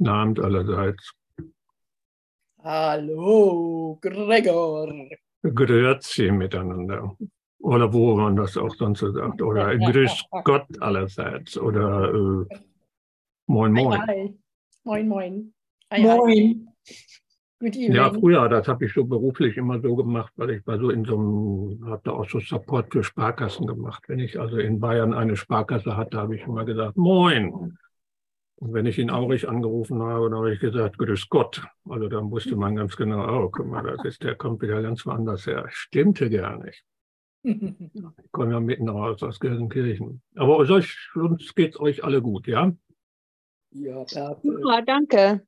Guten Abend allerseits. Hallo, Gregor. Grüezi miteinander. Oder wo man das auch sonst so sagt. Oder Grüß Gott allerseits. Oder äh, Moin Moin. Hi, hi. Moin, moin. Hi, Moin. Good evening. Ja, früher, das habe ich so beruflich immer so gemacht, weil ich war so in so einem, hatte auch so Support für Sparkassen gemacht. Wenn ich also in Bayern eine Sparkasse hatte, habe ich immer gesagt, Moin. Und wenn ich in Aurich angerufen habe, dann habe ich gesagt, Grüß Gott. Also dann wusste man ganz genau, oh, guck mal, das ist, der kommt wieder ganz woanders her. Stimmte gar nicht. Ich komme ja mitten raus aus Gelsenkirchen. Aber euch, uns geht's euch alle gut, ja? ja. Super, danke.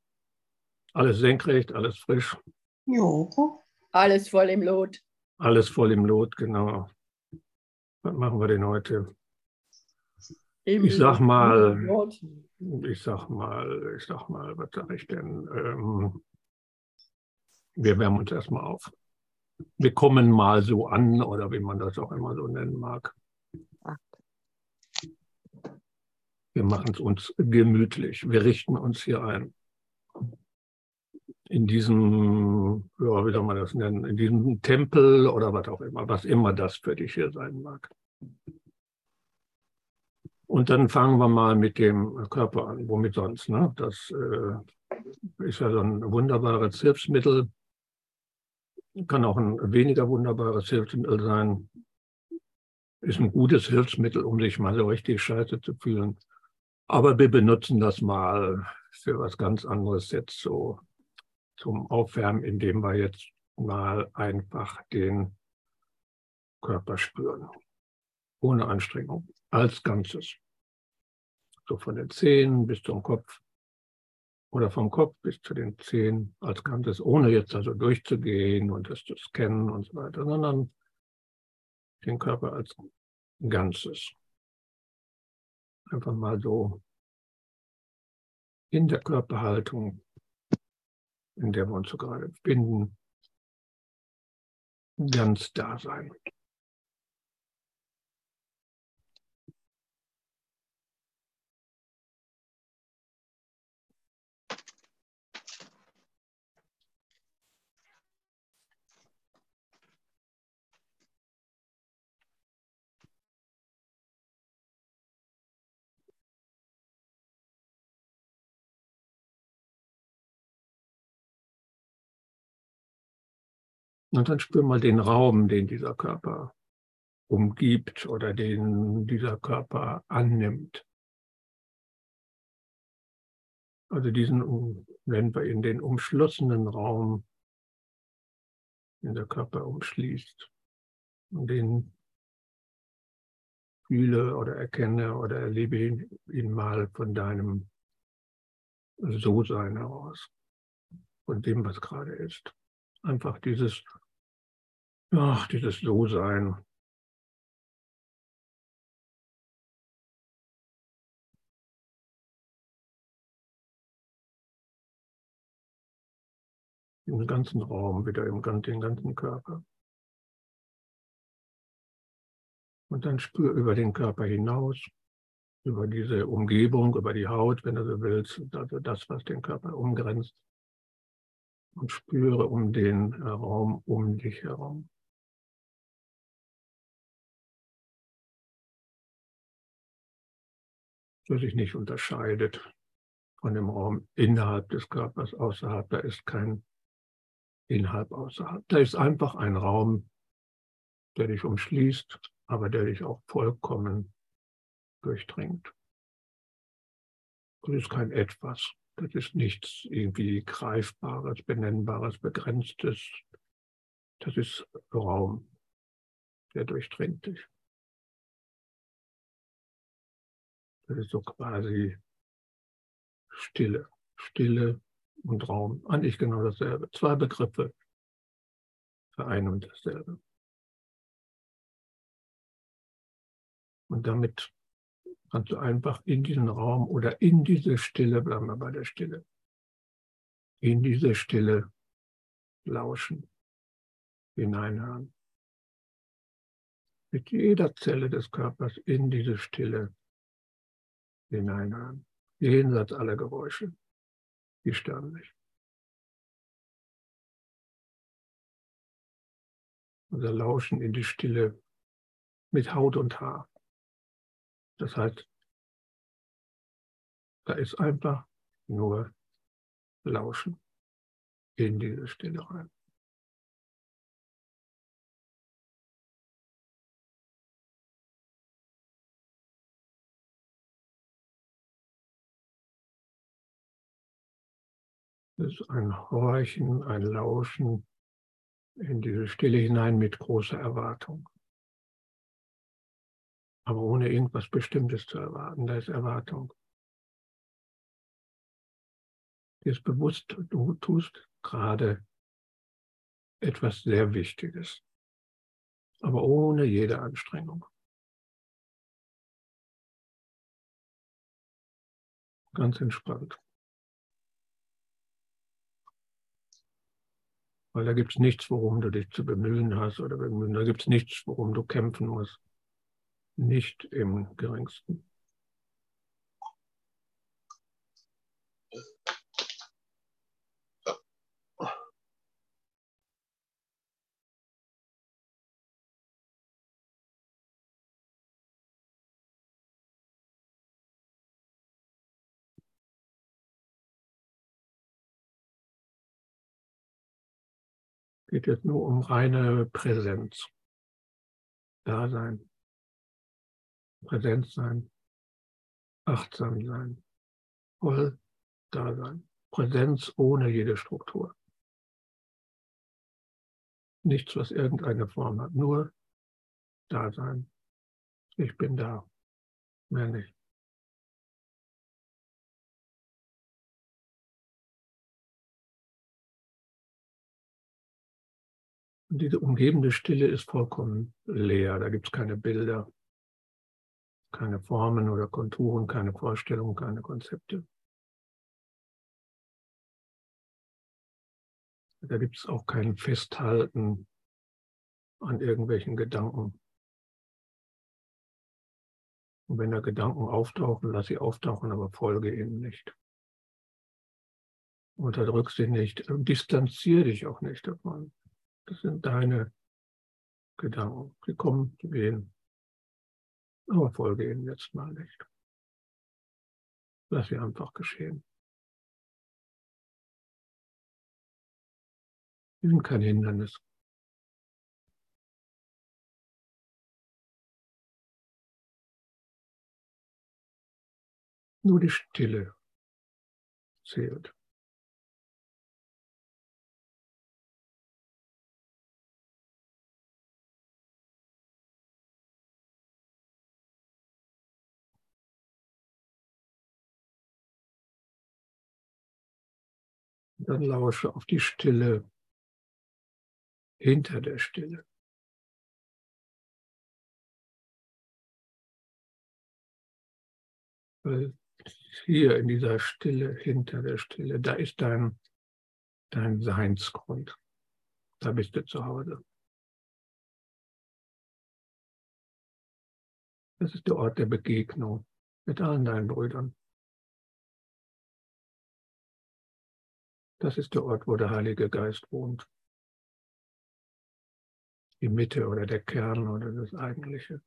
Alles senkrecht, alles frisch, Jo. Alles voll im Lot. alles voll im Lot, genau. Was machen wir denn heute? Ich sag mal-. Ich sag mal, ich sag mal, was sag ich denn? Ähm, wir wärmen uns erstmal auf. Wir kommen mal so an, oder wie man das auch immer so nennen mag. Wir machen es uns gemütlich. Wir richten uns hier ein. In diesem, ja, wie soll man das nennen, in diesem Tempel oder was auch immer, was immer das für dich hier sein mag. Und dann fangen wir mal mit dem Körper an. Womit sonst? Ne? Das äh, ist ja so ein wunderbares Hilfsmittel. Kann auch ein weniger wunderbares Hilfsmittel sein. Ist ein gutes Hilfsmittel, um sich mal so richtig scheiße zu fühlen. Aber wir benutzen das mal für was ganz anderes jetzt so zum Aufwärmen, indem wir jetzt mal einfach den Körper spüren. Ohne Anstrengung. Als Ganzes. So von den Zehen bis zum Kopf. Oder vom Kopf bis zu den Zehen als Ganzes, ohne jetzt also durchzugehen und das zu scannen und so weiter, sondern den Körper als Ganzes. Einfach mal so in der Körperhaltung, in der wir uns so gerade befinden, ganz da sein. Und dann spür mal den Raum, den dieser Körper umgibt oder den dieser Körper annimmt. Also diesen nennen wir ihn den umschlossenen Raum, den der Körper umschließt. Und den fühle oder erkenne oder erlebe ihn, ihn mal von deinem So-Sein heraus, von dem, was gerade ist. Einfach dieses Ach, dieses So-Sein. Im ganzen Raum, wieder im den ganzen Körper. Und dann spür über den Körper hinaus, über diese Umgebung, über die Haut, wenn du so willst, also das, was den Körper umgrenzt. Und spüre um den Raum um dich herum. Der sich nicht unterscheidet von dem Raum innerhalb des Körpers, außerhalb. Da ist kein Inhalt außerhalb. Da ist einfach ein Raum, der dich umschließt, aber der dich auch vollkommen durchdringt. Das ist kein Etwas. Das ist nichts irgendwie Greifbares, Benennbares, Begrenztes. Das ist Raum, der durchdringt dich. Das ist so quasi Stille. Stille und Raum. Eigentlich genau dasselbe. Zwei Begriffe für ein und dasselbe. Und damit kannst du einfach in diesen Raum oder in diese Stille, bleiben wir bei der Stille, in diese Stille lauschen, hineinhören. Mit jeder Zelle des Körpers in diese Stille hineinhören, jenseits aller Geräusche. wie Sternlicht. Unser Lauschen in die Stille mit Haut und Haar. Das heißt, da ist einfach nur Lauschen in diese Stille rein. Ist ein Horchen, ein Lauschen in diese Stille hinein mit großer Erwartung. Aber ohne irgendwas Bestimmtes zu erwarten, da ist Erwartung. Dir ist bewusst, du tust gerade etwas sehr Wichtiges, aber ohne jede Anstrengung. Ganz entspannt. Weil da gibt es nichts, worum du dich zu bemühen hast oder bemühen. Da gibt es nichts, worum du kämpfen musst. Nicht im geringsten. Geht jetzt nur um reine Präsenz. Dasein. Präsenz sein. Achtsam sein. Voll Dasein. Präsenz ohne jede Struktur. Nichts, was irgendeine Form hat. Nur Dasein. Ich bin da. Mehr nicht. Und diese umgebende Stille ist vollkommen leer. Da gibt es keine Bilder, keine Formen oder Konturen, keine Vorstellungen, keine Konzepte. Da gibt es auch kein Festhalten an irgendwelchen Gedanken. Und wenn da Gedanken auftauchen, lass sie auftauchen, aber folge ihnen nicht. Unterdrück sie nicht, distanziere dich auch nicht davon. Das sind deine Gedanken. Sie kommen, sie gehen. Aber folge ihnen jetzt mal nicht. Lass sie einfach geschehen. Sie sind kein Hindernis. Nur die Stille zählt. Dann lausche auf die Stille hinter der Stille. Weil hier in dieser Stille, hinter der Stille, da ist dein, dein Seinsgrund. Da bist du zu Hause. Das ist der Ort der Begegnung mit allen deinen Brüdern. Das ist der Ort, wo der Heilige Geist wohnt. Die Mitte oder der Kern oder das Eigentliche.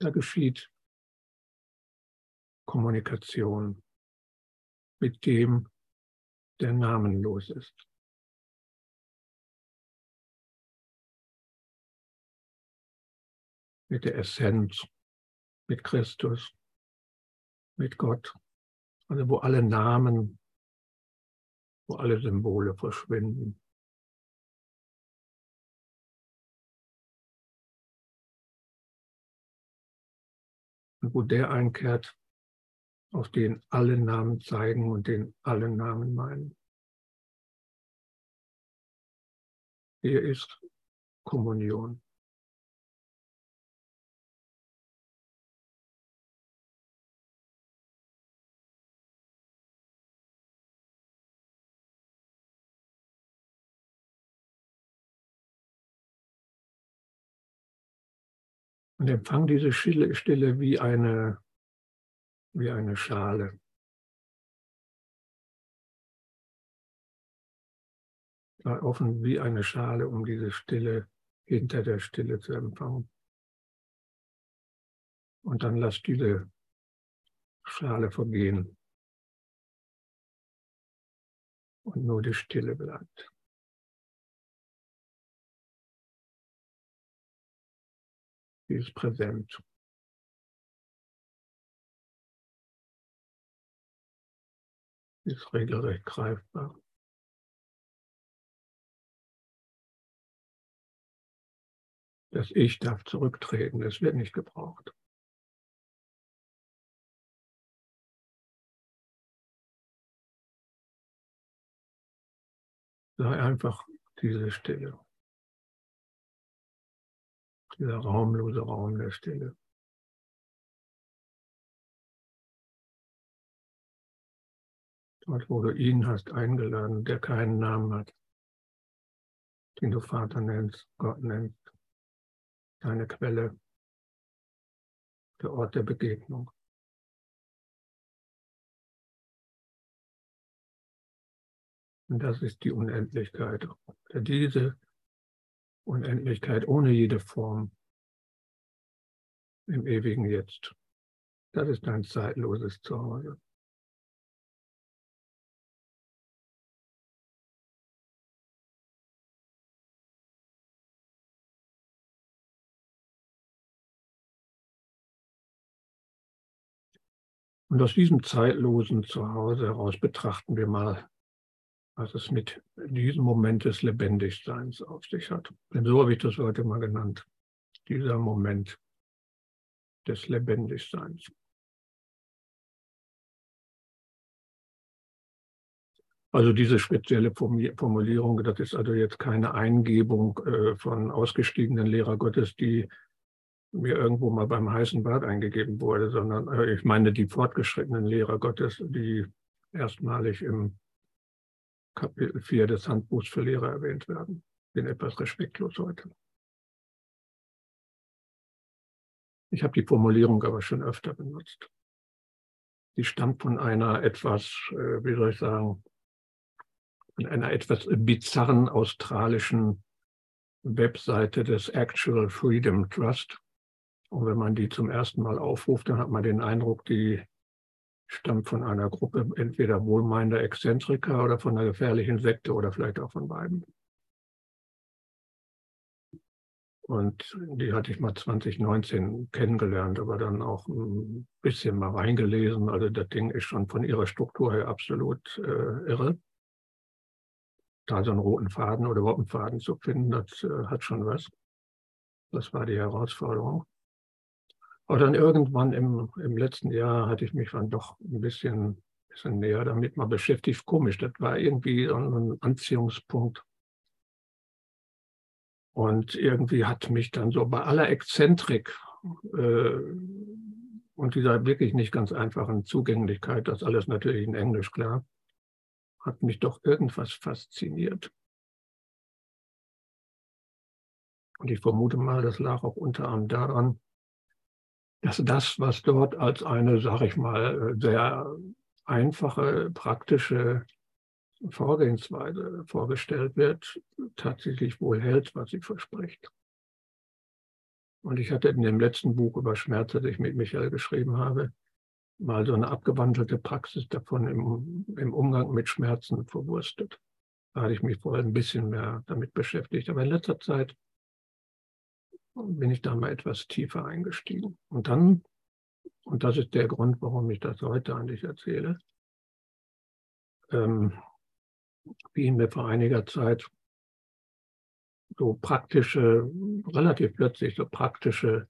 Da geschieht Kommunikation mit dem, der namenlos ist. Mit der Essenz mit Christus, mit Gott, also wo alle Namen, wo alle Symbole verschwinden. Und wo der einkehrt, auf den alle Namen zeigen und den alle Namen meinen. Hier ist Kommunion. Und empfang diese Stille, Stille wie, eine, wie eine Schale. Sei offen wie eine Schale, um diese Stille hinter der Stille zu empfangen. Und dann lass diese Schale vergehen. Und nur die Stille bleibt. Sie ist präsent. Sie ist regelrecht greifbar. Das Ich darf zurücktreten, es wird nicht gebraucht. Sei einfach diese Stille. Dieser raumlose Raum der Stille. Dort, wo du ihn hast eingeladen, der keinen Namen hat, den du Vater nennst, Gott nennst, deine Quelle, der Ort der Begegnung. Und das ist die Unendlichkeit. Diese Unendlichkeit ohne jede Form im ewigen Jetzt. Das ist dein zeitloses Zuhause. Und aus diesem zeitlosen Zuhause heraus betrachten wir mal was es mit diesem Moment des Lebendigseins auf sich hat. Denn so habe ich das heute mal genannt. Dieser Moment des Lebendigseins. Also diese spezielle Formulierung, das ist also jetzt keine Eingebung äh, von ausgestiegenen Lehrer Gottes, die mir irgendwo mal beim heißen Bad eingegeben wurde, sondern äh, ich meine die fortgeschrittenen Lehrer Gottes, die erstmalig im Kapitel 4 des Handbuchs für Lehrer erwähnt werden. Bin etwas respektlos heute. Ich habe die Formulierung aber schon öfter benutzt. Die stammt von einer etwas, äh, wie soll ich sagen, von einer etwas bizarren australischen Webseite des Actual Freedom Trust. Und wenn man die zum ersten Mal aufruft, dann hat man den Eindruck, die stammt von einer Gruppe entweder wohlmeinender Exzentriker oder von einer gefährlichen Sekte oder vielleicht auch von beiden. Und die hatte ich mal 2019 kennengelernt, aber dann auch ein bisschen mal reingelesen. Also das Ding ist schon von ihrer Struktur her absolut äh, irre. Da so einen roten Faden oder überhaupt einen Faden zu finden, das äh, hat schon was. Das war die Herausforderung. Aber dann irgendwann im, im letzten Jahr hatte ich mich dann doch ein bisschen, bisschen näher damit mal beschäftigt. Komisch, das war irgendwie so ein Anziehungspunkt. Und irgendwie hat mich dann so bei aller Exzentrik äh, und dieser wirklich nicht ganz einfachen Zugänglichkeit, das alles natürlich in Englisch klar, hat mich doch irgendwas fasziniert. Und ich vermute mal, das lag auch unter anderem daran, dass das, was dort als eine, sag ich mal, sehr einfache, praktische Vorgehensweise vorgestellt wird, tatsächlich wohl hält, was sie verspricht. Und ich hatte in dem letzten Buch über Schmerz, das ich mit Michael geschrieben habe, mal so eine abgewandelte Praxis davon im, im Umgang mit Schmerzen verwurstet. Da hatte ich mich vorher ein bisschen mehr damit beschäftigt. Aber in letzter Zeit bin ich da mal etwas tiefer eingestiegen. Und dann, und das ist der Grund, warum ich das heute an dich erzähle, ähm, fielen mir vor einiger Zeit so praktische, relativ plötzlich so praktische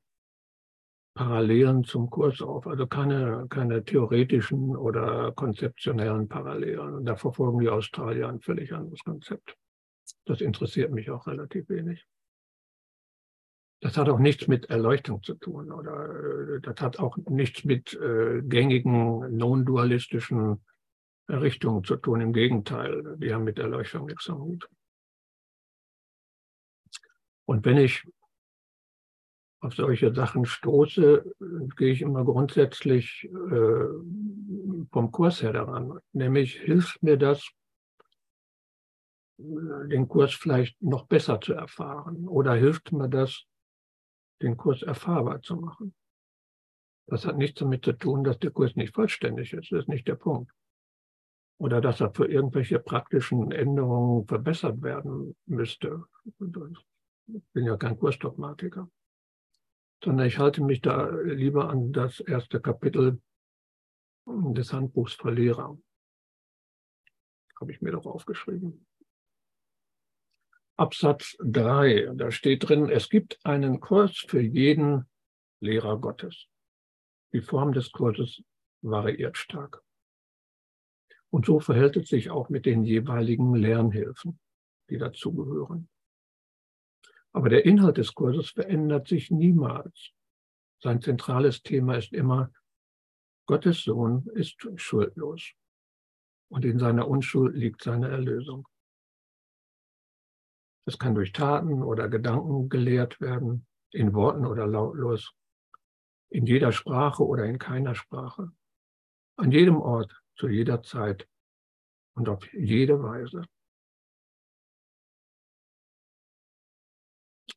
Parallelen zum Kurs auf, also keine, keine theoretischen oder konzeptionellen Parallelen. Und da verfolgen die Australier ein völlig anderes Konzept. Das interessiert mich auch relativ wenig. Das hat auch nichts mit Erleuchtung zu tun oder das hat auch nichts mit äh, gängigen non-dualistischen Richtungen zu tun. Im Gegenteil, die haben mit Erleuchtung nichts am Hut. Und wenn ich auf solche Sachen stoße, gehe ich immer grundsätzlich äh, vom Kurs her daran. Nämlich hilft mir das, den Kurs vielleicht noch besser zu erfahren oder hilft mir das, den Kurs erfahrbar zu machen. Das hat nichts damit zu tun, dass der Kurs nicht vollständig ist. Das ist nicht der Punkt. Oder dass er für irgendwelche praktischen Änderungen verbessert werden müsste. Ich bin ja kein Kursdogmatiker. Sondern ich halte mich da lieber an das erste Kapitel des Handbuchs für Lehrer. Habe ich mir doch aufgeschrieben. Absatz 3, da steht drin, es gibt einen Kurs für jeden Lehrer Gottes. Die Form des Kurses variiert stark. Und so verhält es sich auch mit den jeweiligen Lernhilfen, die dazugehören. Aber der Inhalt des Kurses verändert sich niemals. Sein zentrales Thema ist immer, Gottes Sohn ist schuldlos und in seiner Unschuld liegt seine Erlösung. Es kann durch Taten oder Gedanken gelehrt werden, in Worten oder lautlos, in jeder Sprache oder in keiner Sprache, an jedem Ort, zu jeder Zeit und auf jede Weise.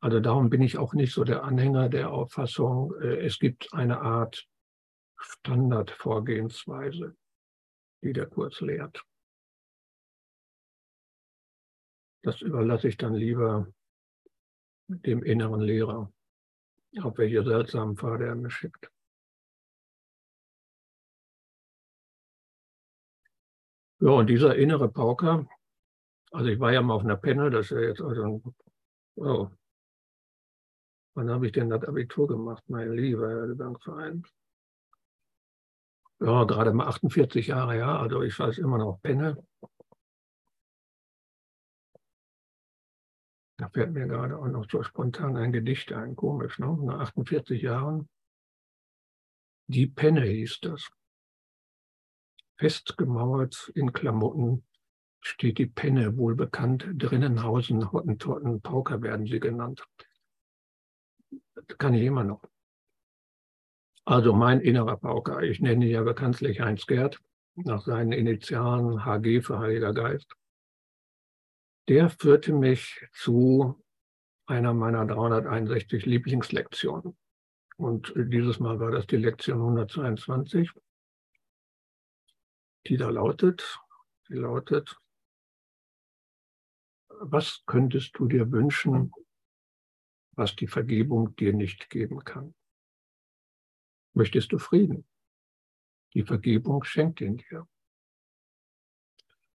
Also darum bin ich auch nicht so der Anhänger der Auffassung, äh, es gibt eine Art Standardvorgehensweise, die der Kurs lehrt. Das überlasse ich dann lieber dem inneren Lehrer, auf welche seltsamen Pfade er mich schickt. Ja, und dieser innere Pauker, also ich war ja mal auf einer Penne, das ist ja jetzt also ein, oh, wann habe ich denn das Abitur gemacht, mein lieber Herr Gesangsverein? Ja, gerade mal 48 Jahre, ja, also ich weiß immer noch Penne. Da fällt mir gerade auch noch so spontan ein Gedicht ein, komisch, ne? Nach 48 Jahren. Die Penne hieß das. Festgemauert in Klamotten steht die Penne, wohl bekannt. Drinnen hausen Hottentotten, Pauker werden sie genannt. Das kann ich immer noch. Also mein innerer Pauker, ich nenne ihn ja bekanntlich Heinz Gerd, nach seinen Initialen HG für Heiliger Geist der führte mich zu einer meiner 361 Lieblingslektionen. Und dieses Mal war das die Lektion 122, die da lautet, die lautet, was könntest du dir wünschen, was die Vergebung dir nicht geben kann? Möchtest du Frieden? Die Vergebung schenkt ihn dir.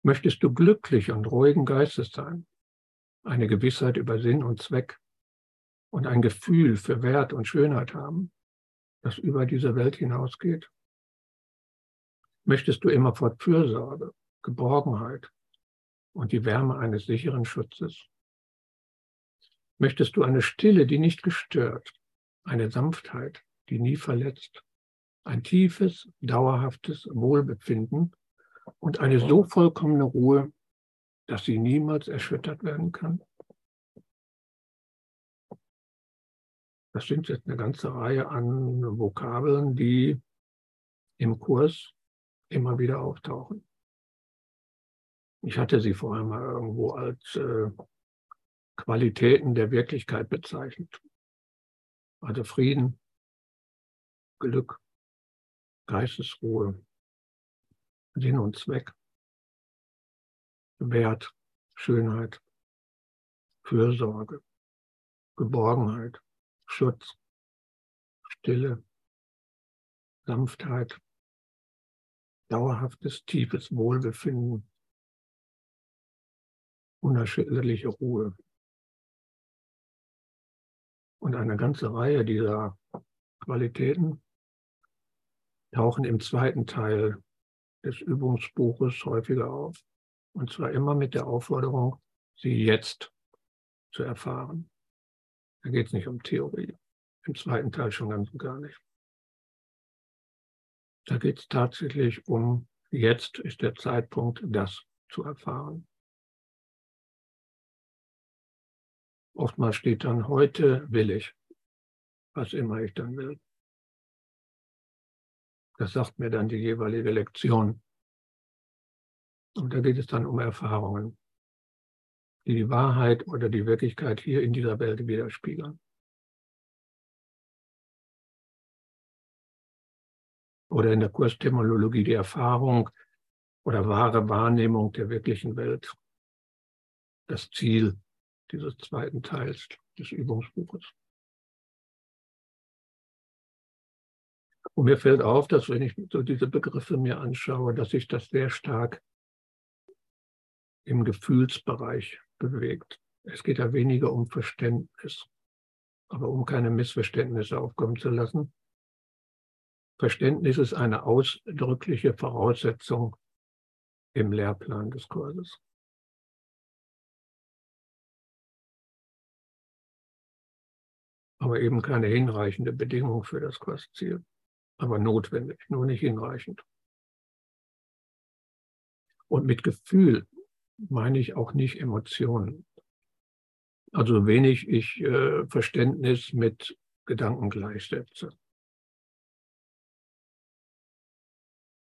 Möchtest du glücklich und ruhigen Geistes sein, eine Gewissheit über Sinn und Zweck und ein Gefühl für Wert und Schönheit haben, das über diese Welt hinausgeht? Möchtest du immerfort Fürsorge, Geborgenheit und die Wärme eines sicheren Schutzes? Möchtest du eine Stille, die nicht gestört, eine Sanftheit, die nie verletzt, ein tiefes, dauerhaftes Wohlbefinden und eine so vollkommene Ruhe, dass sie niemals erschüttert werden kann. Das sind jetzt eine ganze Reihe an Vokabeln, die im Kurs immer wieder auftauchen. Ich hatte sie vorher mal irgendwo als äh, Qualitäten der Wirklichkeit bezeichnet. Also Frieden, Glück, Geistesruhe, Sinn und Zweck, Wert, Schönheit, Fürsorge, Geborgenheit, Schutz, Stille, Sanftheit, dauerhaftes, tiefes Wohlbefinden, unerschütterliche Ruhe. Und eine ganze Reihe dieser Qualitäten tauchen im zweiten Teil des Übungsbuches häufiger auf. Und zwar immer mit der Aufforderung, sie jetzt zu erfahren. Da geht es nicht um Theorie. Im zweiten Teil schon ganz und gar nicht. Da geht es tatsächlich um, jetzt ist der Zeitpunkt, das zu erfahren. Oftmals steht dann, heute will ich. was immer ich dann will. Das sagt mir dann die jeweilige Lektion. Und da geht es dann um Erfahrungen, die die Wahrheit oder die Wirklichkeit hier in dieser Welt widerspiegeln. Oder in der Kurstemologie die Erfahrung oder wahre Wahrnehmung der wirklichen Welt. Das Ziel dieses zweiten Teils des Übungsbuches. Und mir fällt auf, dass wenn ich so diese Begriffe mir anschaue, dass sich das sehr stark im Gefühlsbereich bewegt. Es geht ja weniger um Verständnis, aber um keine Missverständnisse aufkommen zu lassen. Verständnis ist eine ausdrückliche Voraussetzung im Lehrplan des Kurses. Aber eben keine hinreichende Bedingung für das Kursziel aber notwendig, nur nicht hinreichend. Und mit Gefühl meine ich auch nicht Emotionen. Also wenig ich äh, Verständnis mit Gedanken gleichsetze.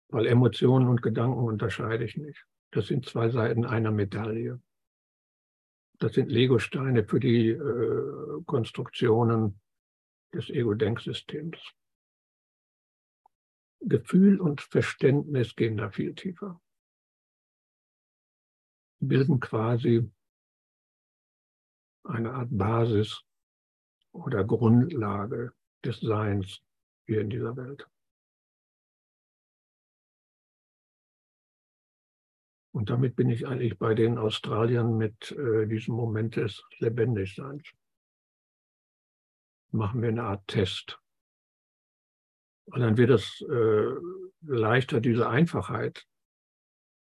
Weil Emotionen und Gedanken unterscheide ich nicht. Das sind zwei Seiten einer Medaille. Das sind Legosteine für die äh, Konstruktionen des Ego-Denksystems. Gefühl und Verständnis gehen da viel tiefer. Bilden quasi eine Art Basis oder Grundlage des Seins hier in dieser Welt. Und damit bin ich eigentlich bei den Australiern mit äh, diesem Moment des Lebendigseins. Machen wir eine Art Test. Und dann wird es äh, leichter, diese Einfachheit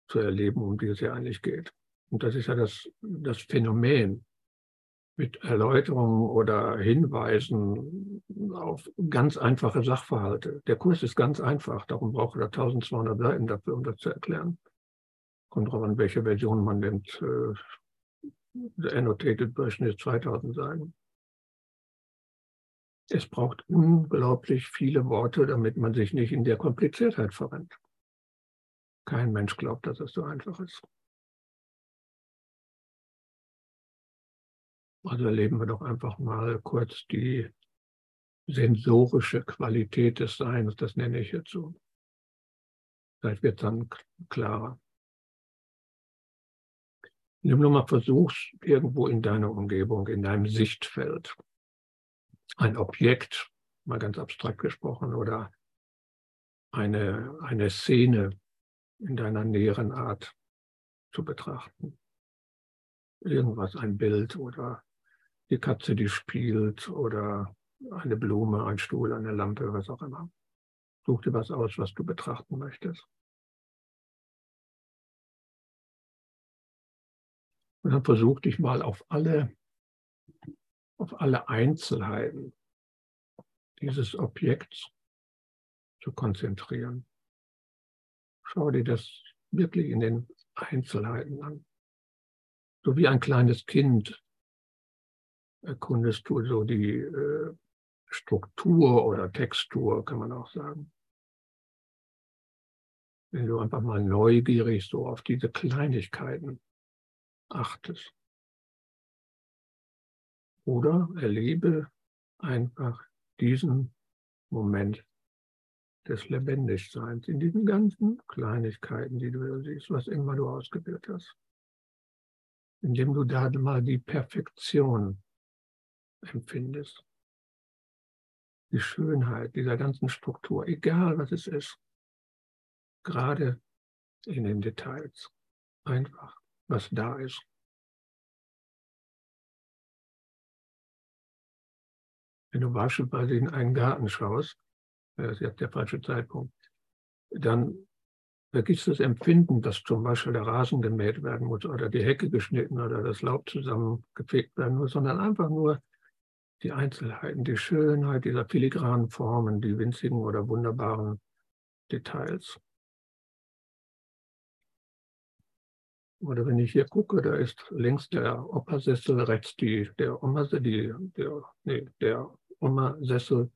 zu erleben, um die es ja eigentlich geht. Und das ist ja das, das Phänomen mit Erläuterungen oder Hinweisen auf ganz einfache Sachverhalte. Der Kurs ist ganz einfach, darum braucht er 1200 Seiten dafür, um das zu erklären. Kommt drauf an, welche Version man nimmt. Äh, the Annotated Version ist 2000 Seiten. Es braucht unglaublich viele Worte, damit man sich nicht in der Kompliziertheit verrennt. Kein Mensch glaubt, dass es so einfach ist. Also erleben wir doch einfach mal kurz die sensorische Qualität des Seins, das nenne ich jetzt so. Vielleicht wird es dann klarer. Nimm nur mal versuch's irgendwo in deiner Umgebung, in deinem Sichtfeld ein Objekt, mal ganz abstrakt gesprochen, oder eine, eine Szene in deiner näheren Art zu betrachten. Irgendwas, ein Bild oder die Katze, die spielt oder eine Blume, ein Stuhl, eine Lampe, was auch immer. Such dir was aus, was du betrachten möchtest. Und dann versuch dich mal auf alle auf alle Einzelheiten dieses Objekts zu konzentrieren. Schau dir das wirklich in den Einzelheiten an. So wie ein kleines Kind erkundest du so die äh, Struktur oder Textur, kann man auch sagen. Wenn du einfach mal neugierig so auf diese Kleinigkeiten achtest. Oder erlebe einfach diesen Moment des Lebendigseins in diesen ganzen Kleinigkeiten, die du siehst, was immer du ausgebildet hast. Indem du da mal die Perfektion empfindest. Die Schönheit dieser ganzen Struktur, egal was es ist. Gerade in den Details. Einfach, was da ist. Wenn du beispielsweise in einen Garten schaust, das ist jetzt der falsche Zeitpunkt, dann vergisst das Empfinden, dass zum Beispiel der Rasen gemäht werden muss oder die Hecke geschnitten oder das Laub zusammengefegt werden muss, sondern einfach nur die Einzelheiten, die Schönheit dieser filigranen Formen, die winzigen oder wunderbaren Details. Oder wenn ich hier gucke, da ist links der Opa-Sessel, rechts die, der Oma, die, der, nee, der Oma-Sessel.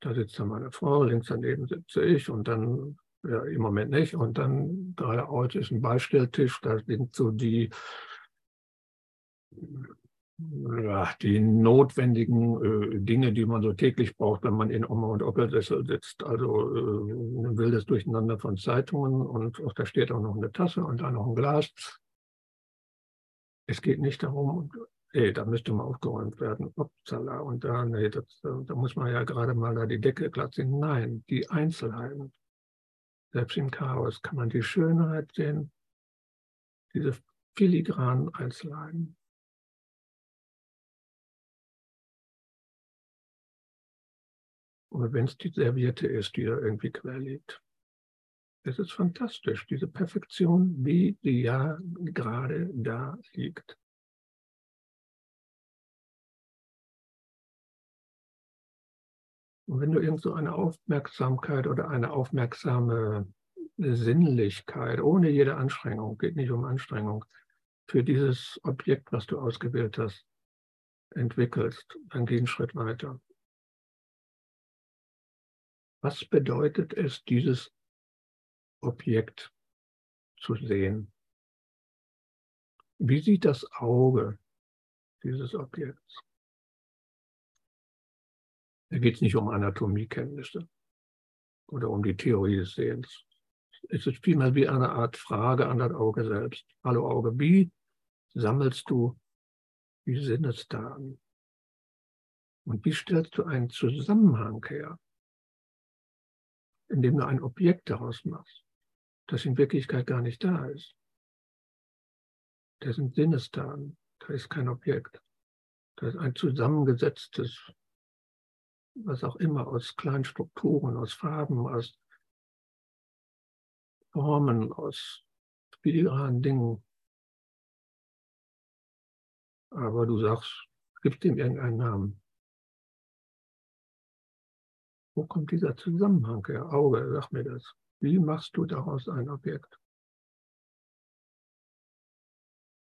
Da sitzt dann meine Frau, links daneben sitze ich und dann, ja, im Moment nicht. Und dann geradeaus ist ein Beistelltisch, da sind so die, ja, die notwendigen äh, Dinge, die man so täglich braucht, wenn man in Oma- und Opa-Sessel sitzt. Also äh, ein wildes Durcheinander von Zeitungen und auch da steht auch noch eine Tasse und da noch ein Glas. Es geht nicht darum, nee, da müsste mal aufgeräumt werden, Upsala, und da, nee, das, da muss man ja gerade mal da die Decke glatt sehen. Nein, die Einzelheiten. Selbst im Chaos kann man die Schönheit sehen, diese filigranen Einzelheiten. Und wenn es die Serviette ist, die da irgendwie quer liegt. Es ist fantastisch, diese Perfektion, wie sie ja gerade da liegt. Und wenn du irgend so eine Aufmerksamkeit oder eine aufmerksame Sinnlichkeit, ohne jede Anstrengung, geht nicht um Anstrengung, für dieses Objekt, was du ausgewählt hast, entwickelst, dann geh einen Schritt weiter. Was bedeutet es, dieses Objekt zu sehen? Wie sieht das Auge dieses Objekts? Da geht es nicht um Anatomiekenntnisse oder um die Theorie des Sehens. Es ist vielmehr wie eine Art Frage an das Auge selbst. Hallo Auge, wie sammelst du die Sinnesdaten? Und wie stellst du einen Zusammenhang her? indem du ein Objekt daraus machst, das in Wirklichkeit gar nicht da ist. Da sind Sinnesdaten, da ist kein Objekt. Da ist ein zusammengesetztes, was auch immer, aus kleinen Strukturen, aus Farben, aus Formen, aus filigranen Dingen. Aber du sagst, gib dem irgendeinen Namen. Wo kommt dieser Zusammenhang her? Auge, sag mir das. Wie machst du daraus ein Objekt?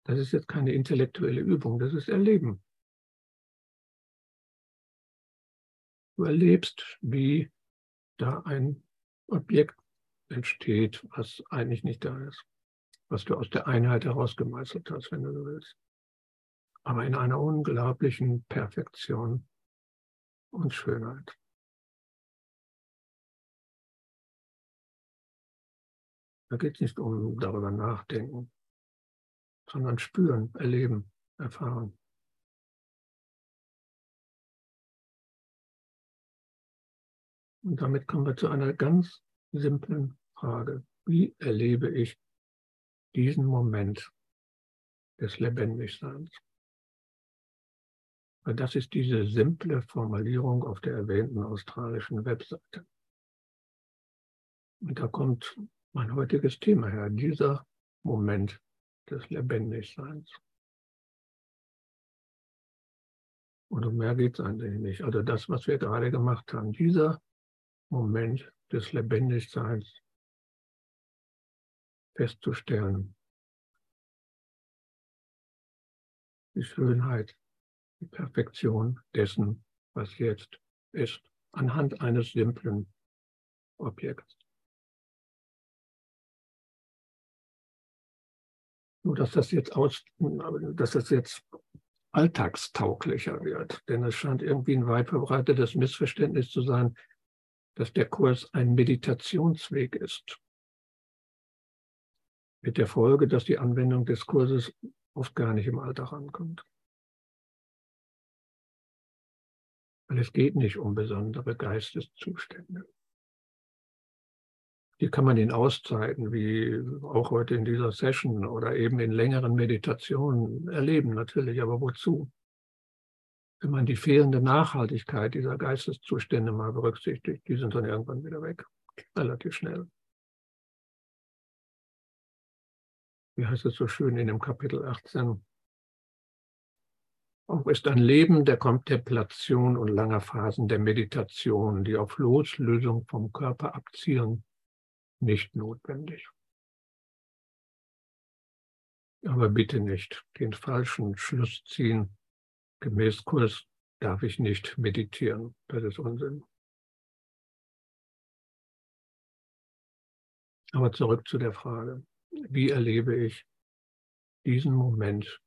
Das ist jetzt keine intellektuelle Übung, das ist Erleben. Du erlebst, wie da ein Objekt entsteht, was eigentlich nicht da ist, was du aus der Einheit heraus gemeißelt hast, wenn du so willst. Aber in einer unglaublichen Perfektion und Schönheit. Da geht es nicht um darüber nachdenken, sondern spüren, erleben, erfahren. Und damit kommen wir zu einer ganz simplen Frage. Wie erlebe ich diesen Moment des Lebendigseins? Weil das ist diese simple Formulierung auf der erwähnten australischen Webseite. Und da kommt mein heutiges Thema, Herr, dieser Moment des Lebendigseins. Und um mehr geht es eigentlich nicht. Also das, was wir gerade gemacht haben, dieser Moment des Lebendigseins festzustellen. Die Schönheit, die Perfektion dessen, was jetzt ist, anhand eines simplen Objekts. Nur dass das jetzt aus, dass das jetzt alltagstauglicher wird. Denn es scheint irgendwie ein weit verbreitetes Missverständnis zu sein, dass der Kurs ein Meditationsweg ist. Mit der Folge, dass die Anwendung des Kurses oft gar nicht im Alltag ankommt. Weil es geht nicht um besondere Geisteszustände. Die kann man in Auszeiten, wie auch heute in dieser Session oder eben in längeren Meditationen erleben, natürlich, aber wozu? Wenn man die fehlende Nachhaltigkeit dieser Geisteszustände mal berücksichtigt, die sind dann irgendwann wieder weg, relativ schnell. Wie heißt es so schön in dem Kapitel 18? Auch ist ein Leben der Kontemplation und langer Phasen der Meditation, die auf Loslösung vom Körper abzielen, nicht notwendig. Aber bitte nicht den falschen Schluss ziehen, gemäß Kurs darf ich nicht meditieren. Das ist Unsinn. Aber zurück zu der Frage, wie erlebe ich diesen Moment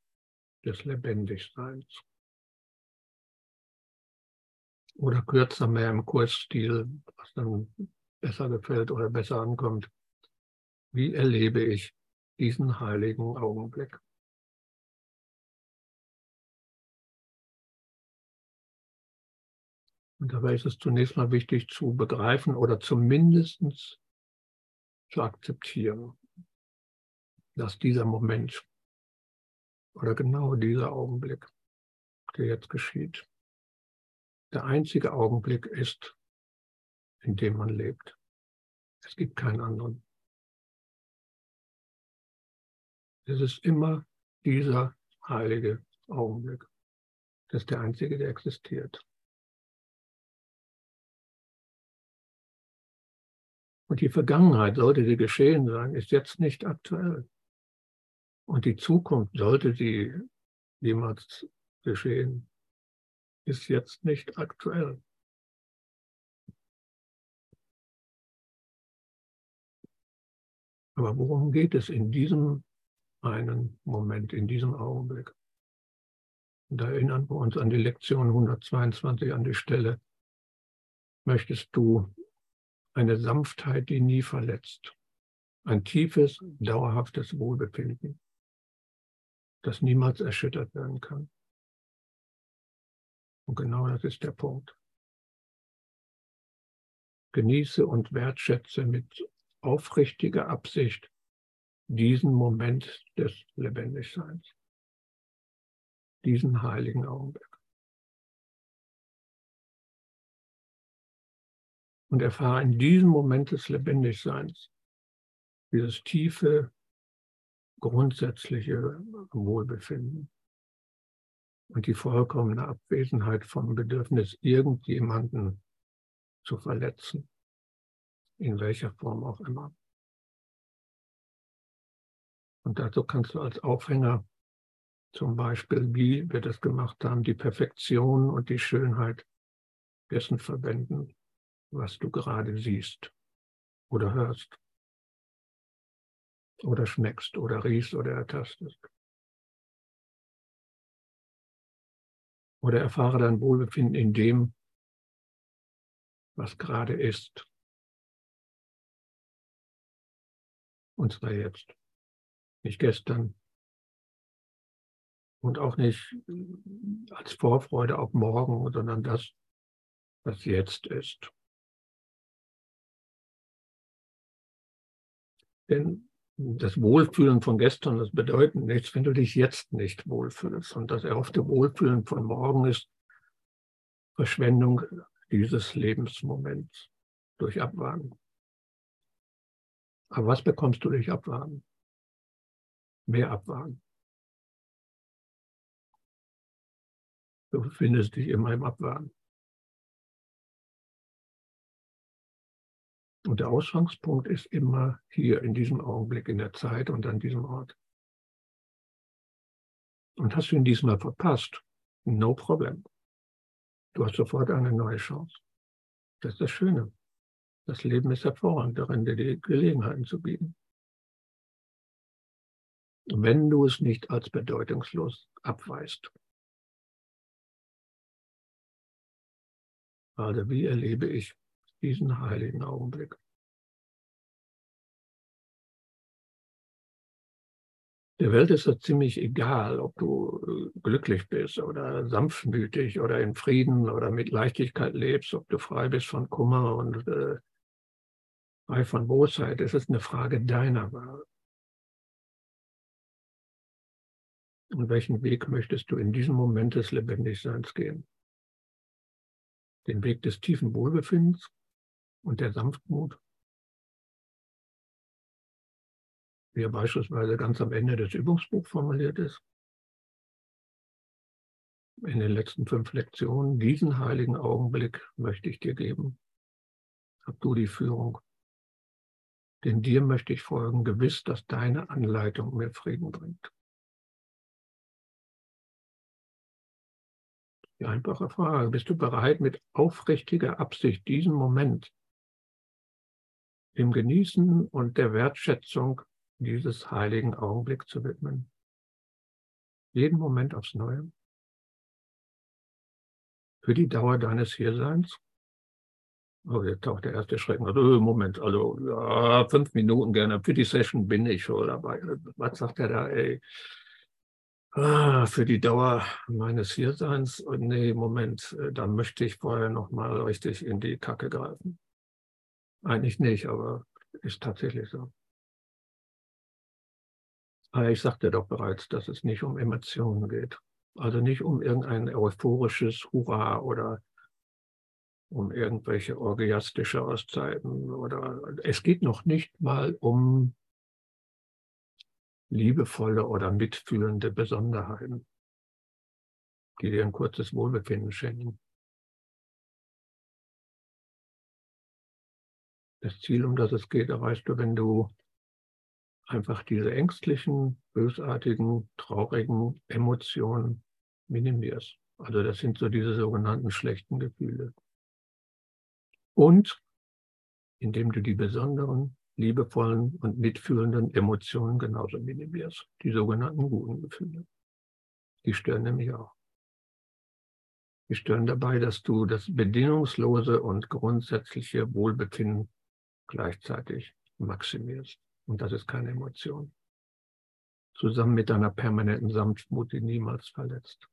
des Lebendigseins? Oder kürzer mehr im Kursstil, was dann besser gefällt oder besser ankommt. Wie erlebe ich diesen heiligen Augenblick? Und dabei ist es zunächst mal wichtig zu begreifen oder zumindest zu akzeptieren, dass dieser Moment oder genau dieser Augenblick, der jetzt geschieht, der einzige Augenblick ist, in dem man lebt. Es gibt keinen anderen. Es ist immer dieser heilige Augenblick. Das ist der einzige, der existiert. Und die Vergangenheit, sollte sie geschehen sein, ist jetzt nicht aktuell. Und die Zukunft, sollte sie jemals geschehen, ist jetzt nicht aktuell. Aber worum geht es in diesem einen Moment, in diesem Augenblick? Da erinnern wir uns an die Lektion 122, an die Stelle, möchtest du eine Sanftheit, die nie verletzt, ein tiefes, dauerhaftes Wohlbefinden, das niemals erschüttert werden kann. Und genau das ist der Punkt. Genieße und wertschätze mit aufrichtiger Absicht diesen Moment des Lebendigseins, diesen heiligen Augenblick. Und erfahre in diesem Moment des Lebendigseins dieses tiefe, grundsätzliche Wohlbefinden und die vollkommene Abwesenheit vom Bedürfnis, irgendjemanden zu verletzen, in welcher Form auch immer. Und dazu kannst du als Aufhänger zum Beispiel, wie wir das gemacht haben, die Perfektion und die Schönheit dessen verwenden, was du gerade siehst oder hörst oder schmeckst oder riechst oder ertastest. Oder erfahre dein Wohlbefinden in dem, was gerade ist. Und zwar jetzt, nicht gestern und auch nicht als Vorfreude auf morgen, sondern das, was jetzt ist. Denn das Wohlfühlen von gestern, das bedeutet nichts, wenn du dich jetzt nicht wohlfühlst. Und das erhoffte Wohlfühlen von morgen ist Verschwendung dieses Lebensmoments durch Abwarten. Aber was bekommst du durch Abwarten? Mehr Abwarten. Du befindest dich immer im Abwarten. Und der Ausgangspunkt ist immer hier in diesem Augenblick, in der Zeit und an diesem Ort. Und hast du ihn diesmal verpasst? No problem. Du hast sofort eine neue Chance. Das ist das Schöne. Das Leben ist hervorragend darin, dir die Gelegenheiten zu bieten. Wenn du es nicht als bedeutungslos abweist. Also wie erlebe ich diesen heiligen Augenblick. Der Welt ist es ziemlich egal, ob du äh, glücklich bist oder sanftmütig oder in Frieden oder mit Leichtigkeit lebst, ob du frei bist von Kummer und äh, frei von Bosheit. Es ist eine Frage deiner Wahl. Und welchen Weg möchtest du in diesem Moment des Lebendigseins gehen? Den Weg des tiefen Wohlbefindens und der Sanftmut, wie er beispielsweise ganz am Ende des Übungsbuchs formuliert ist, in den letzten fünf Lektionen, diesen heiligen Augenblick möchte ich dir geben. Hab du die Führung. Denn dir möchte ich folgen, gewiss, dass deine Anleitung mir Frieden bringt. Die einfache Frage, bist du bereit, mit aufrichtiger Absicht diesen Moment dem Genießen und der Wertschätzung dieses heiligen Augenblick zu widmen? Jeden Moment aufs Neue? Für die Dauer deines Hierseins? Oh, jetzt taucht der erste Schrecken. Also, Moment, also ja, fünf Minuten gerne. Für die Session bin ich schon dabei. Was sagt er da, ey? Ah, für die Dauer meines Hierseins? Nee, Moment, äh, da möchte ich vorher nochmal richtig in die Kacke greifen. Eigentlich nicht, aber ist tatsächlich so. Aber ich sagte doch bereits, dass es nicht um Emotionen geht. Also nicht um irgendein euphorisches Hurra oder um irgendwelche orgiastische Auszeiten oder es geht noch nicht mal um liebevolle oder mitfühlende Besonderheiten, die dir ein kurzes Wohlbefinden schenken. Das Ziel, um das es geht, erreichst du, wenn du einfach diese ängstlichen, bösartigen, traurigen Emotionen minimierst. Also das sind so diese sogenannten schlechten Gefühle. Und indem du die besonderen, liebevollen und mitfühlenden Emotionen genauso minimierst, die sogenannten guten Gefühle. Die stören nämlich auch. Die stören dabei, dass du das bedingungslose und grundsätzliche Wohlbefinden gleichzeitig maximierst. Und das ist keine Emotion. Zusammen mit deiner permanenten Sanftmut, die niemals verletzt.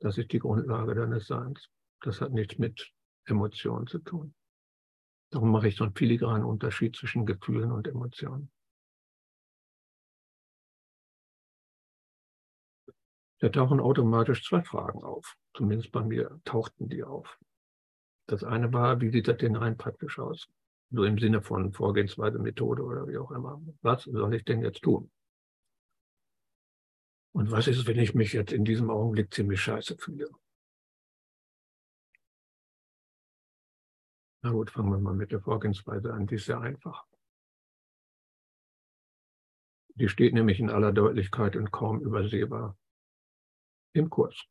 Das ist die Grundlage deines Seins. Das hat nichts mit Emotionen zu tun. Darum mache ich so einen filigranen Unterschied zwischen Gefühlen und Emotionen. Da tauchen automatisch zwei Fragen auf. Zumindest bei mir tauchten die auf. Das eine war, wie sieht das denn rein praktisch aus? So im Sinne von Vorgehensweise, Methode oder wie auch immer. Was soll ich denn jetzt tun? Und was ist, wenn ich mich jetzt in diesem Augenblick ziemlich scheiße fühle? Na gut, fangen wir mal mit der Vorgehensweise an. Die ist sehr einfach. Die steht nämlich in aller Deutlichkeit und kaum übersehbar im Kurs.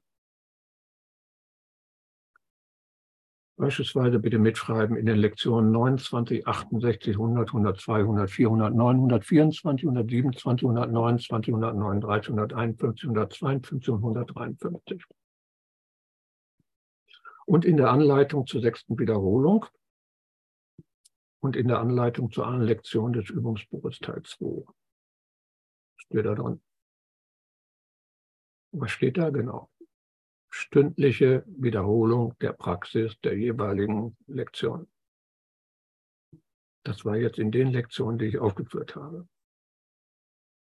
Beispielsweise bitte mitschreiben in den Lektionen 29, 68, 100, 102, 104, 109, 124, 127, 129, 139, 151, 152 und 153. Und in der Anleitung zur sechsten Wiederholung und in der Anleitung zur anderen Lektion des Übungsbuches Teil 2 steht da drin. Was steht da genau? Stündliche Wiederholung der Praxis der jeweiligen Lektion. Das war jetzt in den Lektionen, die ich aufgeführt habe.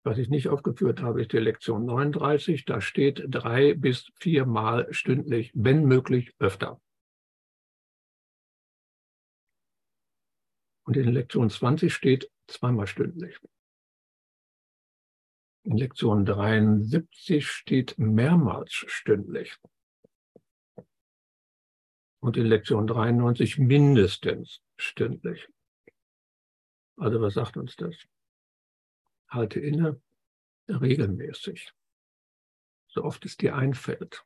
Was ich nicht aufgeführt habe, ist die Lektion 39. Da steht drei bis viermal stündlich, wenn möglich öfter. Und in Lektion 20 steht zweimal stündlich. In Lektion 73 steht mehrmals stündlich und in Lektion 93 mindestens stündlich. Also was sagt uns das? Halte inne regelmäßig, so oft es dir einfällt.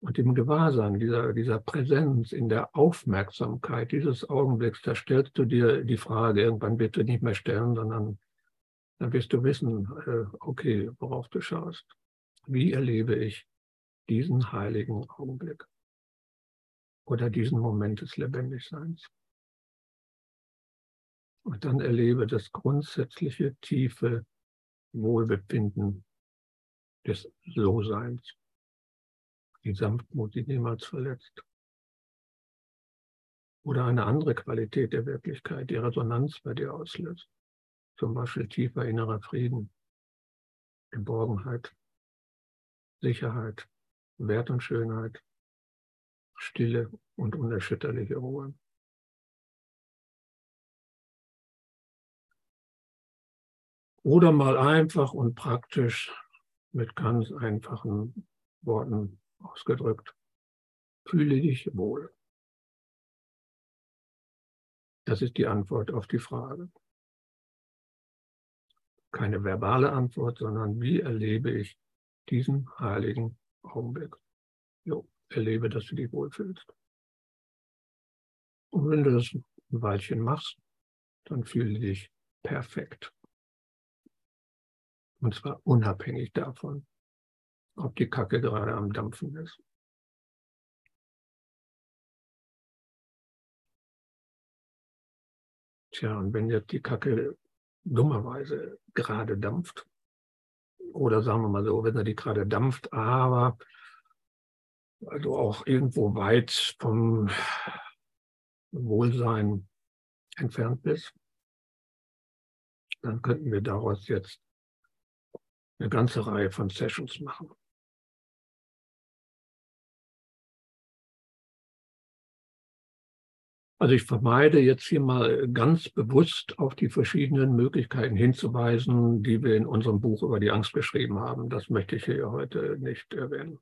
Und im Gewahrsein dieser, dieser Präsenz, in der Aufmerksamkeit dieses Augenblicks, da stellst du dir die Frage, irgendwann wird du nicht mehr stellen, sondern dann wirst du wissen, äh, okay, worauf du schaust. Wie erlebe ich diesen heiligen Augenblick oder diesen Moment des Lebendigseins. Und dann erlebe das grundsätzliche, tiefe Wohlbefinden des So-Seins, die Sanftmut, die niemals verletzt. Oder eine andere Qualität der Wirklichkeit, die Resonanz bei dir auslöst. Zum Beispiel tiefer innerer Frieden, Geborgenheit, Sicherheit, Wert und Schönheit, Stille und unerschütterliche Ruhe. Oder mal einfach und praktisch mit ganz einfachen Worten ausgedrückt. Fühle dich wohl. Das ist die Antwort auf die Frage. keine verbale Antwort, sondern wie erlebe ich diesen heiligen Augenblick? Jo, erlebe, dass du dich wohlfühlst. Und wenn du das ein Weilchen machst, dann fühle dich perfekt. Und zwar unabhängig davon, ob die Kacke gerade am Dampfen ist. Tja, und wenn jetzt die Kacke dummerweise gerade dampft, oder sagen wir mal so, wenn er die gerade dampft, aber also auch irgendwo weit vom Wohlsein entfernt bist, dann könnten wir daraus jetzt eine ganze Reihe von Sessions machen. Also ich vermeide jetzt hier mal ganz bewusst auf die verschiedenen Möglichkeiten hinzuweisen, die wir in unserem Buch über die Angst geschrieben haben. Das möchte ich hier heute nicht erwähnen.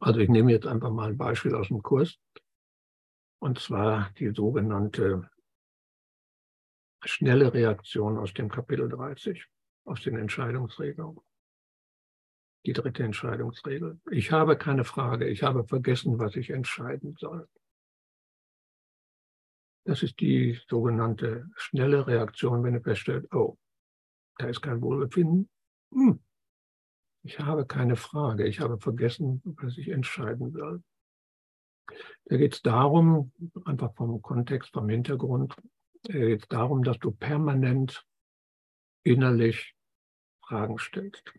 Also ich nehme jetzt einfach mal ein Beispiel aus dem Kurs. Und zwar die sogenannte schnelle Reaktion aus dem Kapitel 30, aus den Entscheidungsregeln. Die dritte Entscheidungsregel. Ich habe keine Frage, ich habe vergessen, was ich entscheiden soll. Das ist die sogenannte schnelle Reaktion, wenn du feststellst, oh, da ist kein Wohlbefinden. Hm. Ich habe keine Frage, ich habe vergessen, was ich entscheiden soll. Da geht es darum, einfach vom Kontext, vom Hintergrund, da geht es darum, dass du permanent innerlich Fragen stellst,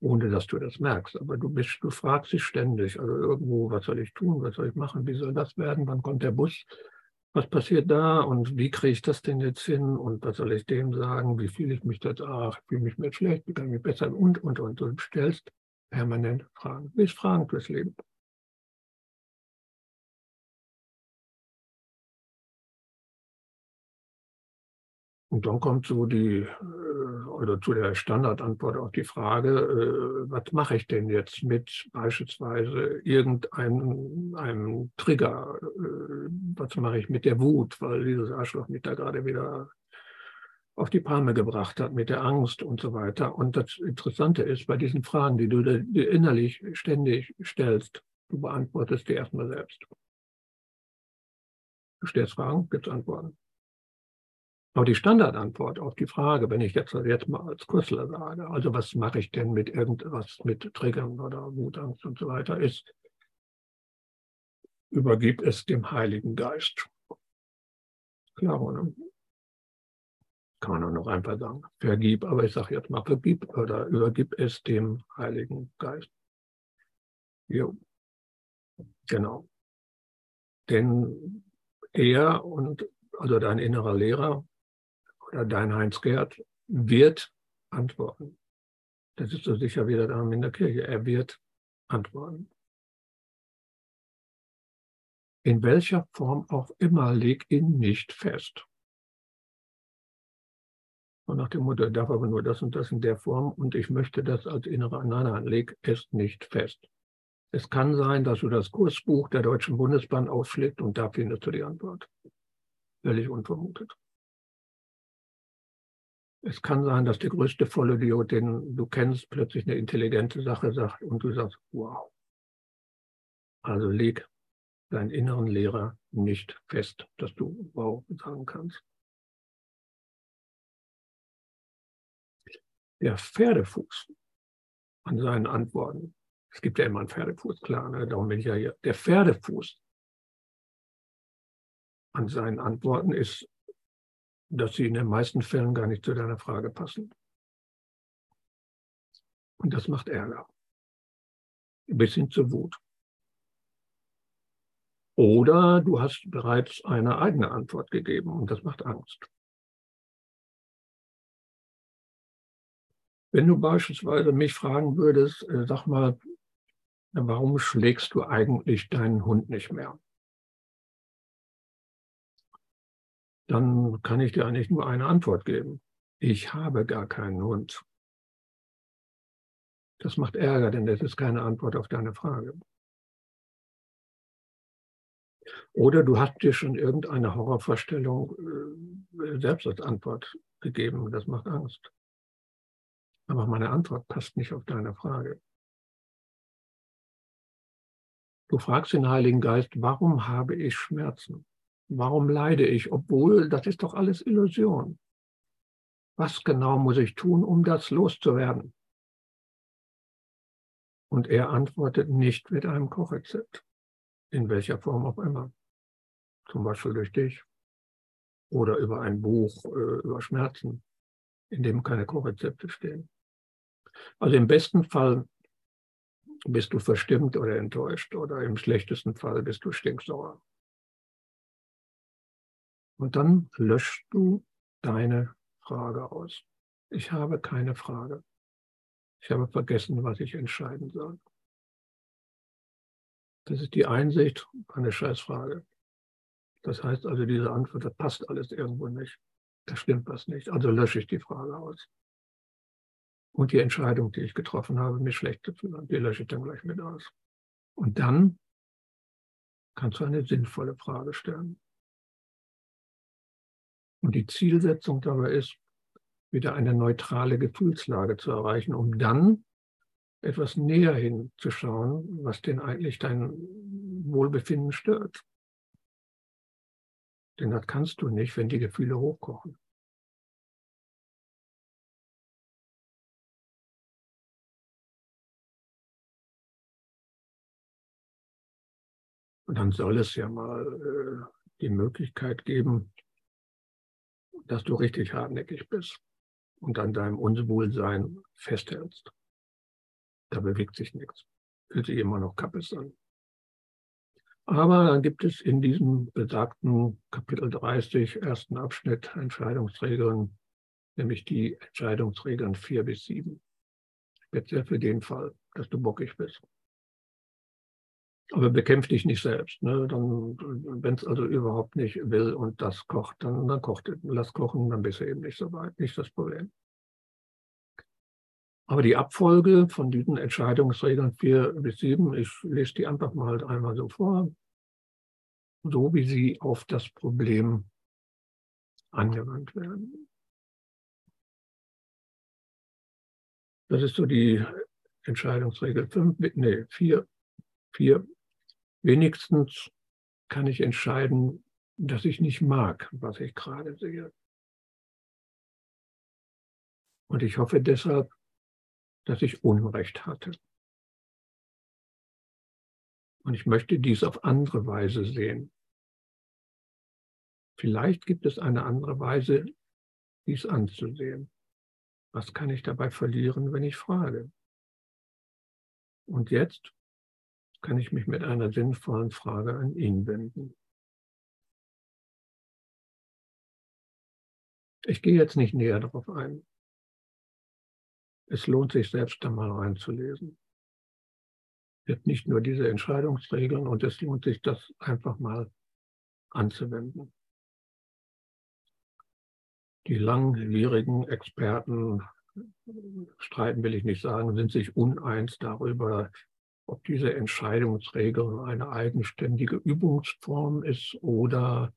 ohne dass du das merkst. Aber du bist, du fragst dich ständig, also irgendwo, was soll ich tun, was soll ich machen, wie soll das werden, wann kommt der Bus, was passiert da und wie kriege ich das denn jetzt hin und was soll ich dem sagen, wie fühle ich mich jetzt, ach, ich fühle mich mehr schlecht, wie kann ich mich besser und, und, und. Du stellst permanent Fragen. Du bist Fragen fürs Leben. Und dann kommt so die, äh, oder zu der Standardantwort auf die Frage, äh, was mache ich denn jetzt mit beispielsweise irgendeinem einem Trigger? Äh, was mache ich mit der Wut, weil dieses Arschloch mich da gerade wieder auf die Palme gebracht hat mit der Angst und so weiter. Und das Interessante ist, bei diesen Fragen, die du dir innerlich ständig stellst, du beantwortest die erstmal selbst. Du stellst Fragen, gibst Antworten. Aber die Standardantwort auf die Frage, wenn ich jetzt, jetzt mal als Kursler sage, also was mache ich denn mit irgendwas, mit Triggern oder Wutangst und so weiter, ist, übergib es dem Heiligen Geist. Klar, oder? Kann man auch noch einfach sagen, vergib, aber ich sage jetzt mal vergib oder übergib es dem Heiligen Geist. Jo, genau. Denn er und also dein innerer Lehrer oder dein Heinz Gerd wird antworten. Das ist so sicher wie der Name in der Kirche. Er wird antworten. In welcher Form auch immer, leg ihn nicht fest. Und nach dem Motto, er darf aber nur das und das in der Form und ich möchte das als innere Nein, leg es nicht fest. Es kann sein, dass du das Kursbuch der Deutschen Bundesbahn aufschlägst und da findest du die Antwort. Völlig unvermutet. Es kann sein, dass der größte Vollidiot, den du kennst, plötzlich eine intelligente Sache sagt und du sagst, wow. Also leg deinen inneren Lehrer nicht fest, dass du wow sagen kannst. Der Pferdefuß an seinen Antworten, es gibt ja immer einen Pferdefuß, klar, ne? darum bin ich ja hier. Der Pferdefuß an seinen Antworten ist dass sie in den meisten Fällen gar nicht zu deiner Frage passen. Und das macht Ärger. Bis hin zur Wut. Oder du hast bereits eine eigene Antwort gegeben und das macht Angst. Wenn du beispielsweise mich fragen würdest, äh, sag mal, warum schlägst du eigentlich deinen Hund nicht mehr? Dann kann ich dir eigentlich nur eine Antwort geben. Ich habe gar keinen Hund. Das macht Ärger, denn das ist keine Antwort auf deine Frage. Oder du hast dir schon irgendeine Horrorvorstellung äh, selbst als Antwort gegeben. Das macht Angst. Aber meine Antwort passt nicht auf deine Frage. Du fragst den Heiligen Geist, warum habe ich Schmerzen? Warum leide ich, obwohl das ist doch alles Illusion? Was genau muss ich tun, um das loszuwerden? Und er antwortet nicht mit einem Kochrezept, in welcher Form auch immer. Zum Beispiel durch dich oder über ein Buch äh, über Schmerzen, in dem keine Kochrezepte stehen. Also im besten Fall bist du verstimmt oder enttäuscht oder im schlechtesten Fall bist du stinksauer. Und dann löschst du deine Frage aus. Ich habe keine Frage. Ich habe vergessen, was ich entscheiden soll. Das ist die Einsicht, eine Scheißfrage. Das heißt also, diese Antwort, das passt alles irgendwo nicht. Da stimmt was nicht. Also lösche ich die Frage aus. Und die Entscheidung, die ich getroffen habe, mich schlecht zu fühlen, die lösche ich dann gleich mit aus. Und dann kannst du eine sinnvolle Frage stellen. Und die Zielsetzung dabei ist, wieder eine neutrale Gefühlslage zu erreichen, um dann etwas näher hinzuschauen, was denn eigentlich dein Wohlbefinden stört. Denn das kannst du nicht, wenn die Gefühle hochkochen. Und dann soll es ja mal äh, die Möglichkeit geben, dass du richtig hartnäckig bist und an deinem Unwohlsein festhältst. Da bewegt sich nichts. Fühlt sich immer noch kappes an. Aber dann gibt es in diesem besagten Kapitel 30, ersten Abschnitt Entscheidungsregeln, nämlich die Entscheidungsregeln 4 bis 7. Speziell für den Fall, dass du bockig bist. Aber bekämpf dich nicht selbst. Ne? wenn es also überhaupt nicht will und das kocht, dann, dann kocht, lass kochen, dann bist du eben nicht so weit. Nicht das Problem. Aber die Abfolge von diesen Entscheidungsregeln 4 bis 7, ich lese die einfach mal einmal so vor, so wie sie auf das Problem angewandt werden. Das ist so die Entscheidungsregel 5, nee, 4, 4 wenigstens kann ich entscheiden, dass ich nicht mag, was ich gerade sehe. Und ich hoffe deshalb, dass ich Unrecht hatte. Und ich möchte dies auf andere Weise sehen. Vielleicht gibt es eine andere Weise, dies anzusehen. Was kann ich dabei verlieren, wenn ich frage? Und jetzt kann ich mich mit einer sinnvollen Frage an ihn wenden. Ich gehe jetzt nicht näher darauf ein. Es lohnt sich selbst da mal reinzulesen. Es gibt nicht nur diese Entscheidungsregeln und es lohnt sich, das einfach mal anzuwenden. Die langwierigen Experten, streiten will ich nicht sagen, sind sich uneins darüber, ob diese Entscheidungsregel eine eigenständige Übungsform ist oder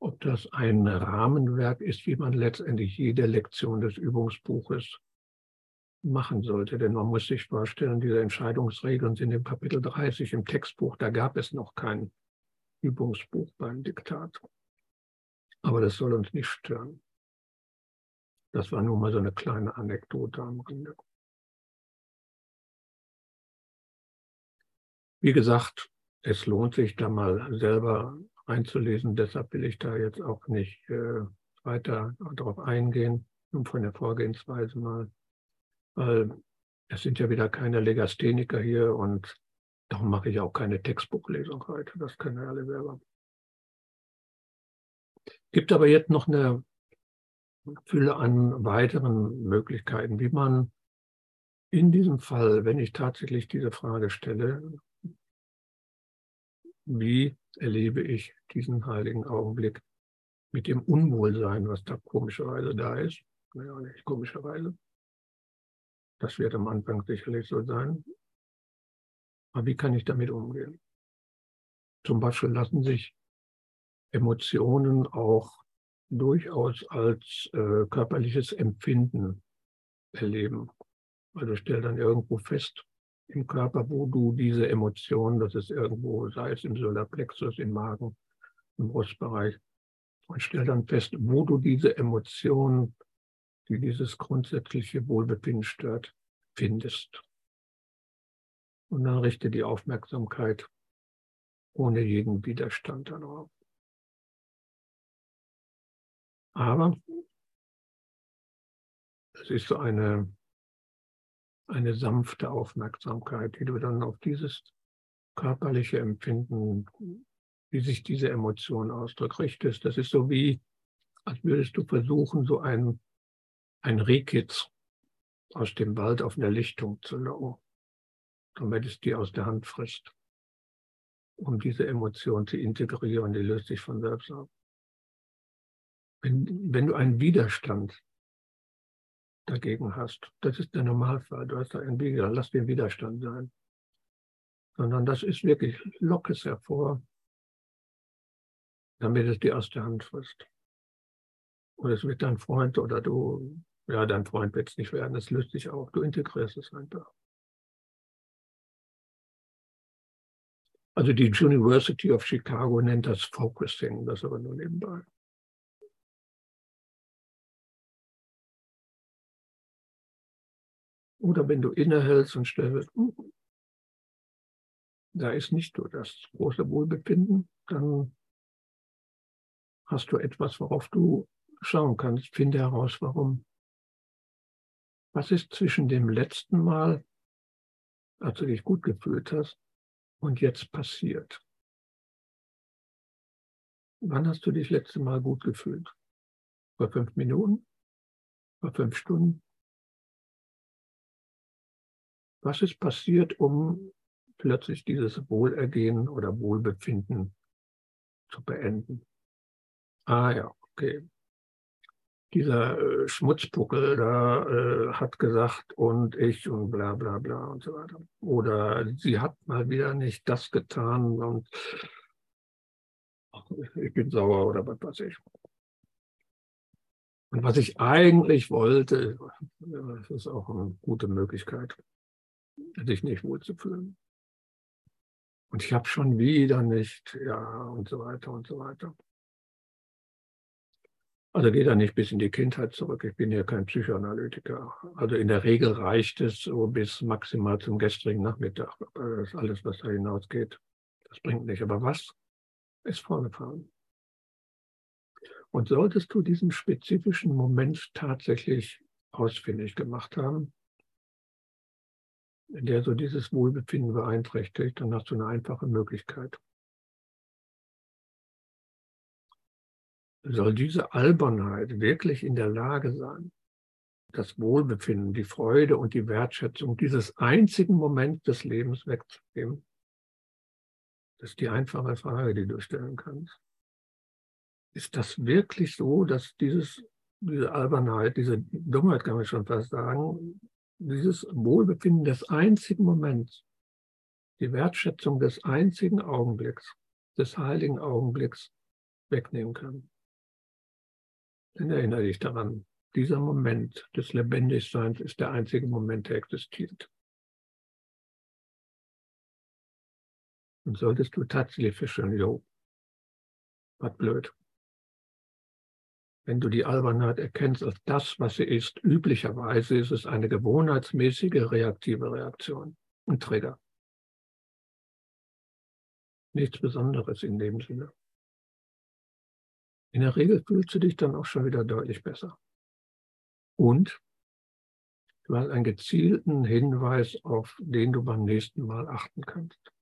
ob das ein Rahmenwerk ist, wie man letztendlich jede Lektion des Übungsbuches machen sollte. Denn man muss sich vorstellen, diese Entscheidungsregeln sind im Kapitel 30 im Textbuch, da gab es noch kein Übungsbuch beim Diktat. Aber das soll uns nicht stören. Das war nur mal so eine kleine Anekdote am Rande. Wie gesagt, es lohnt sich da mal selber einzulesen. Deshalb will ich da jetzt auch nicht äh, weiter darauf eingehen, nur von der Vorgehensweise mal, weil es sind ja wieder keine Legastheniker hier und darum mache ich auch keine Textbuchlesung heute. Das können alle selber. Gibt aber jetzt noch eine Fülle an weiteren Möglichkeiten, wie man in diesem Fall, wenn ich tatsächlich diese Frage stelle, wie erlebe ich diesen heiligen Augenblick mit dem Unwohlsein, was da komischerweise da ist. Naja, nicht komischerweise. Das wird am Anfang sicherlich so sein. Aber wie kann ich damit umgehen? Zum Beispiel lassen sich Emotionen auch durchaus als äh, körperliches Empfinden erleben. Also stell dann irgendwo fest im Körper, wo du diese Emotionen, das ist irgendwo, sei es im Solarplexus, im Magen, im Brustbereich, und stell dann fest, wo du diese Emotionen, die dieses grundsätzliche Wohlbefinden stört, findest. Und dann richte die Aufmerksamkeit ohne jeden Widerstand darauf. Aber es ist so eine, eine sanfte Aufmerksamkeit, die du dann auf dieses körperliche Empfinden, wie sich diese Emotion ausdrückt, richtest. Das ist so wie, als würdest du versuchen, so ein, ein Rehkitz aus dem Wald auf eine Lichtung zu locken, damit es dir aus der Hand frisst, um diese Emotion zu integrieren, die löst sich von selbst ab. Wenn, wenn du einen Widerstand dagegen hast, das ist der Normalfall, du hast da einen Widerstand, lass den Widerstand sein, sondern das ist wirklich, lock hervor, damit es dir aus der Hand frisst. Und es wird dein Freund oder du, ja, dein Freund wird es nicht werden, es löst sich auch, du integrierst es einfach. Also die University of Chicago nennt das Focusing, das aber nur nebenbei. Oder wenn du innehältst und stellst, hm, da ist nicht so das große Wohlbefinden, dann hast du etwas, worauf du schauen kannst. Finde heraus, warum. Was ist zwischen dem letzten Mal, als du dich gut gefühlt hast, und jetzt passiert? Wann hast du dich letzte Mal gut gefühlt? Vor fünf Minuten? Vor fünf Stunden? Was ist passiert, um plötzlich dieses Wohlergehen oder Wohlbefinden zu beenden? Ah ja, okay. Dieser äh, Schmutzpuckel da äh, hat gesagt und ich und bla bla bla und so weiter. Oder sie hat mal wieder nicht das getan und ich bin sauer oder was weiß ich. Und was ich eigentlich wollte, das ist auch eine gute Möglichkeit, sich nicht wohlzufühlen. Und ich habe schon wieder nicht, ja, und so weiter und so weiter. Also geht da nicht bis in die Kindheit zurück. Ich bin ja kein Psychoanalytiker. Also in der Regel reicht es so bis maximal zum gestrigen Nachmittag. Das ist alles, was da hinausgeht. Das bringt nicht. Aber was ist vorgefahren? Und solltest du diesen spezifischen Moment tatsächlich ausfindig gemacht haben, der so dieses Wohlbefinden beeinträchtigt, dann hast du eine einfache Möglichkeit. Soll diese Albernheit wirklich in der Lage sein, das Wohlbefinden, die Freude und die Wertschätzung dieses einzigen Moments des Lebens wegzugeben? Das ist die einfache Frage, die du stellen kannst. Ist das wirklich so, dass dieses, diese Albernheit, diese Dummheit, kann man schon fast sagen, dieses Wohlbefinden des einzigen Moments, die Wertschätzung des einzigen Augenblicks, des heiligen Augenblicks wegnehmen kann. Dann erinnere dich daran, dieser Moment des Lebendigseins ist der einzige Moment, der existiert. Und solltest du tatsächlich feststellen, jo, was blöd wenn du die Albernheit erkennst als das, was sie ist, üblicherweise ist es eine gewohnheitsmäßige reaktive Reaktion, ein Trigger. Nichts Besonderes in dem Sinne. In der Regel fühlst du dich dann auch schon wieder deutlich besser. Und du hast einen gezielten Hinweis, auf den du beim nächsten Mal achten kannst.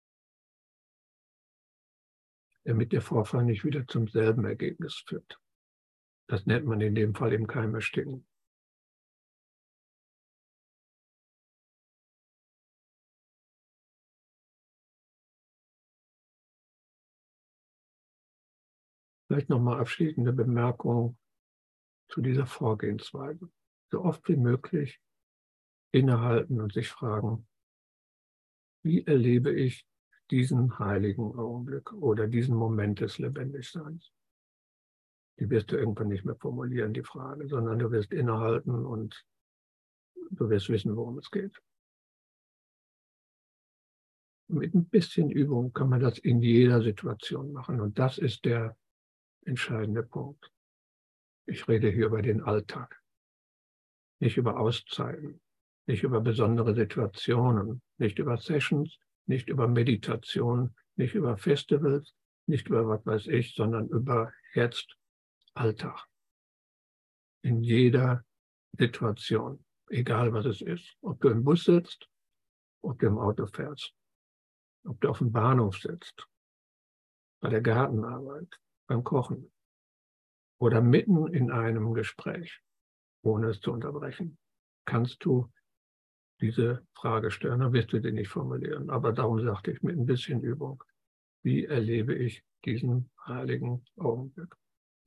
Damit der Vorfall nicht wieder zum selben Ergebnis führt. Das nennt man in dem Fall im Keim ersticken. Vielleicht nochmal abschließende Bemerkung zu dieser Vorgehensweise. So oft wie möglich innehalten und sich fragen, wie erlebe ich diesen heiligen Augenblick oder diesen Moment des Lebendigseins. Die wirst du irgendwann nicht mehr formulieren, die Frage, sondern du wirst innehalten und du wirst wissen, worum es geht. Mit ein bisschen Übung kann man das in jeder Situation machen. Und das ist der entscheidende Punkt. Ich rede hier über den Alltag, nicht über Auszeiten, nicht über besondere Situationen, nicht über Sessions, nicht über Meditation, nicht über Festivals, nicht über was weiß ich, sondern über jetzt Alltag. In jeder Situation, egal was es ist. Ob du im Bus sitzt, ob du im Auto fährst, ob du auf dem Bahnhof sitzt, bei der Gartenarbeit, beim Kochen oder mitten in einem Gespräch, ohne es zu unterbrechen, kannst du diese Frage stellen, dann wirst du die nicht formulieren. Aber darum sagte ich mit ein bisschen Übung, wie erlebe ich diesen heiligen Augenblick?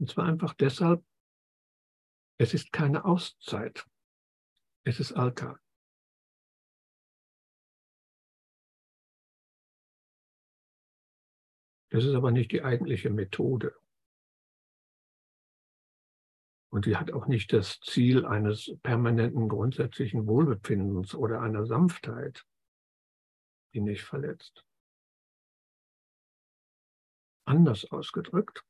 Und zwar einfach deshalb, es ist keine Auszeit, es ist Alltag. Das ist aber nicht die eigentliche Methode. Und die hat auch nicht das Ziel eines permanenten grundsätzlichen Wohlbefindens oder einer Sanftheit, die nicht verletzt. Anders ausgedrückt,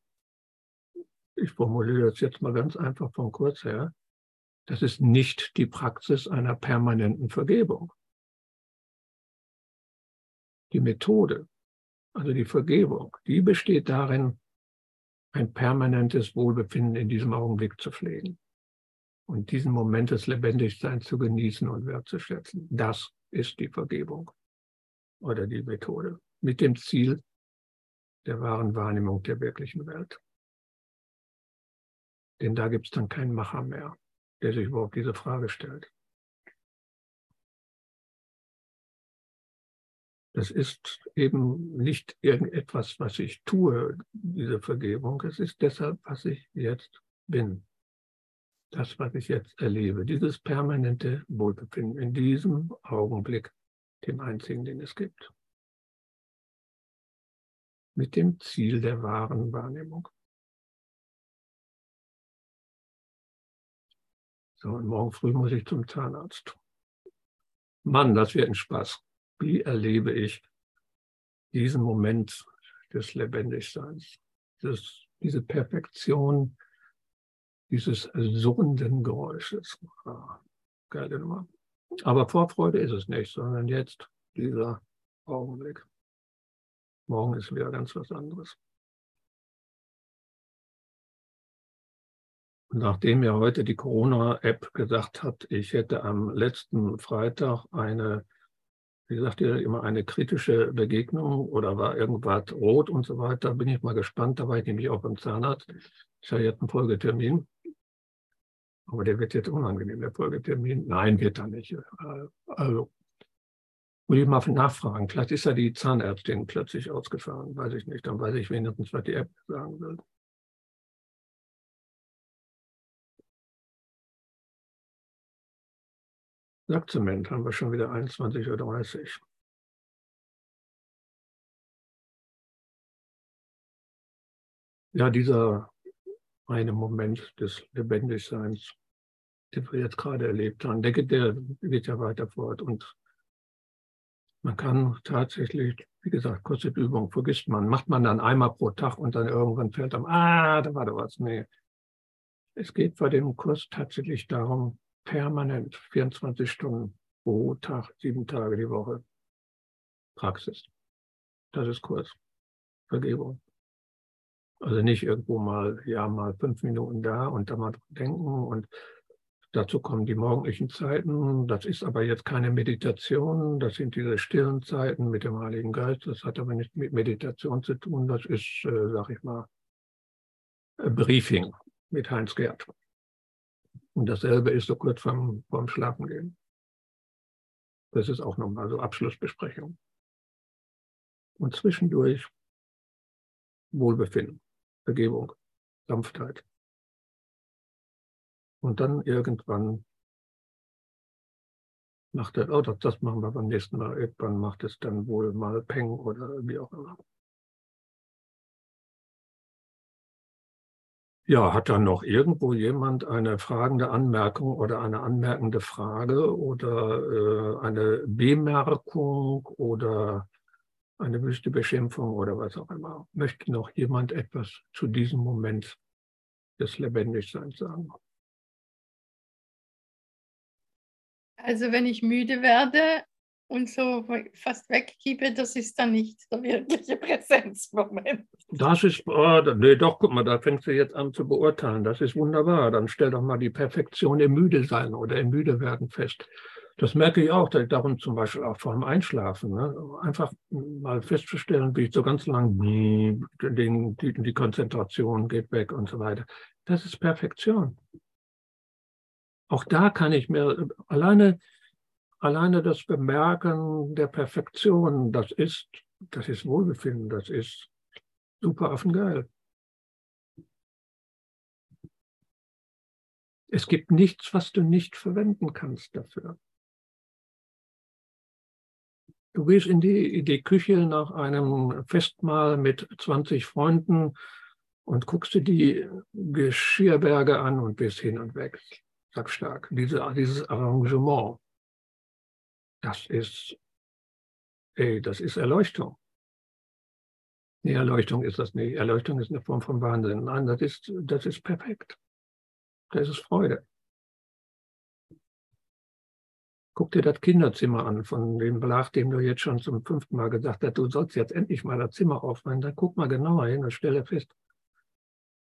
ich formuliere das jetzt mal ganz einfach von kurz her, das ist nicht die Praxis einer permanenten Vergebung. Die Methode, also die Vergebung, die besteht darin, ein permanentes Wohlbefinden in diesem Augenblick zu pflegen und diesen Moment des Lebendigseins zu genießen und wertzuschätzen. Das ist die Vergebung oder die Methode mit dem Ziel der wahren Wahrnehmung der wirklichen Welt. Denn da gibt es dann keinen Macher mehr, der sich überhaupt diese Frage stellt. Das ist eben nicht irgendetwas, was ich tue, diese Vergebung. Es ist deshalb, was ich jetzt bin. Das, was ich jetzt erlebe. Dieses permanente Wohlbefinden in diesem Augenblick, dem einzigen, den es gibt. Mit dem Ziel der wahren Wahrnehmung. So, und morgen früh muss ich zum Zahnarzt. Mann, das wird ein Spaß wie erlebe ich diesen Moment des Lebendigseins, das, diese Perfektion dieses surrenden Geräusches. Ah, geile Nummer. Aber Vorfreude ist es nicht, sondern jetzt dieser Augenblick. Morgen ist wieder ganz was anderes. Nachdem mir heute die Corona-App gesagt hat, ich hätte am letzten Freitag eine wie gesagt, ihr immer eine kritische Begegnung oder war irgendwas rot und so weiter. Bin ich mal gespannt. Da war ich nämlich auch beim Zahnarzt. Ich habe jetzt einen Folgetermin. Aber der wird jetzt unangenehm, der Folgetermin. Nein, wird er nicht. Also, muss ich mal nachfragen. Vielleicht ist ja die Zahnärztin plötzlich ausgefahren. Weiß ich nicht. Dann weiß ich wenigstens, was die App sagen will. Lackzement haben wir schon wieder 21.30 Uhr. Ja, dieser eine Moment des Lebendigseins, den wir jetzt gerade erlebt haben, denke, der geht ja weiter fort. Und man kann tatsächlich, wie gesagt, kostet Übung, vergisst man, macht man dann einmal pro Tag und dann irgendwann fällt einem, ah, da war da was. Nee. Es geht bei dem Kurs tatsächlich darum, permanent 24 Stunden pro Tag, sieben Tage die Woche Praxis. Das ist Kurs. Vergebung. Also nicht irgendwo mal, ja, mal fünf Minuten da und da mal denken und dazu kommen die morgendlichen Zeiten. Das ist aber jetzt keine Meditation. Das sind diese stillen Zeiten mit dem Heiligen Geist. Das hat aber nicht mit Meditation zu tun. Das ist, äh, sag ich mal, Briefing mit Heinz Gerd. Und dasselbe ist so kurz vorm, vorm Schlafengehen. Das ist auch nochmal so Abschlussbesprechung. Und zwischendurch Wohlbefinden, Vergebung, Sanftheit. Und dann irgendwann macht das, oh, das, das machen wir beim nächsten Mal. Irgendwann macht es dann wohl mal Peng oder wie auch immer. Ja, hat dann noch irgendwo jemand eine fragende Anmerkung oder eine anmerkende Frage oder äh, eine Bemerkung oder eine wüste Beschimpfung oder was auch immer? Möchte noch jemand etwas zu diesem Moment des Lebendigseins sagen? Also wenn ich müde werde und so fast wegkippe, das ist dann nicht der wirkliche Präsenzmoment. Das ist, oh, nee, doch, guck mal, da fängst du jetzt an zu beurteilen. Das ist wunderbar. Dann stell doch mal die Perfektion im Müde-Sein oder im Müde-Werden fest. Das merke ich auch, darum zum Beispiel auch vor dem Einschlafen. Ne? Einfach mal festzustellen, wie ich so ganz lang, die, die, die Konzentration geht weg und so weiter. Das ist Perfektion. Auch da kann ich mir alleine, alleine das Bemerken der Perfektion, das ist, das ist Wohlbefinden, das ist super affengeil. Es gibt nichts, was du nicht verwenden kannst dafür. Du gehst in die, in die Küche nach einem Festmahl mit 20 Freunden und guckst dir die Geschirrberge an und bist hin und weg stark. Diese, dieses Arrangement, das ist, ey, das ist Erleuchtung. Nee, Erleuchtung ist das nicht. Erleuchtung ist eine Form von Wahnsinn. Nein, das ist, das ist perfekt. Das ist Freude. Guck dir das Kinderzimmer an, von dem Blach, dem du jetzt schon zum fünften Mal gesagt hast, du sollst jetzt endlich mal das Zimmer aufräumen. Dann guck mal genauer hin und stelle fest,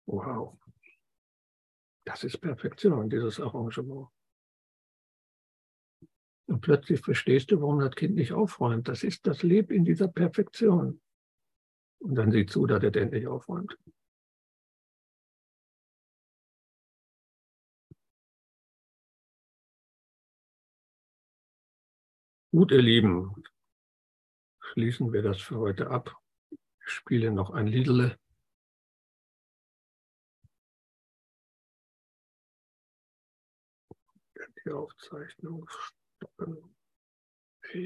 wow, das ist Perfektion, dieses Arrangement. Und plötzlich verstehst du, warum das Kind nicht aufräumt. Das ist das Leben in dieser Perfektion. Und dann sieh zu, dass es endlich aufräumt. Gut, ihr Lieben, schließen wir das für heute ab. Ich spiele noch ein Liedle. die Aufzeichnung Mm-hmm.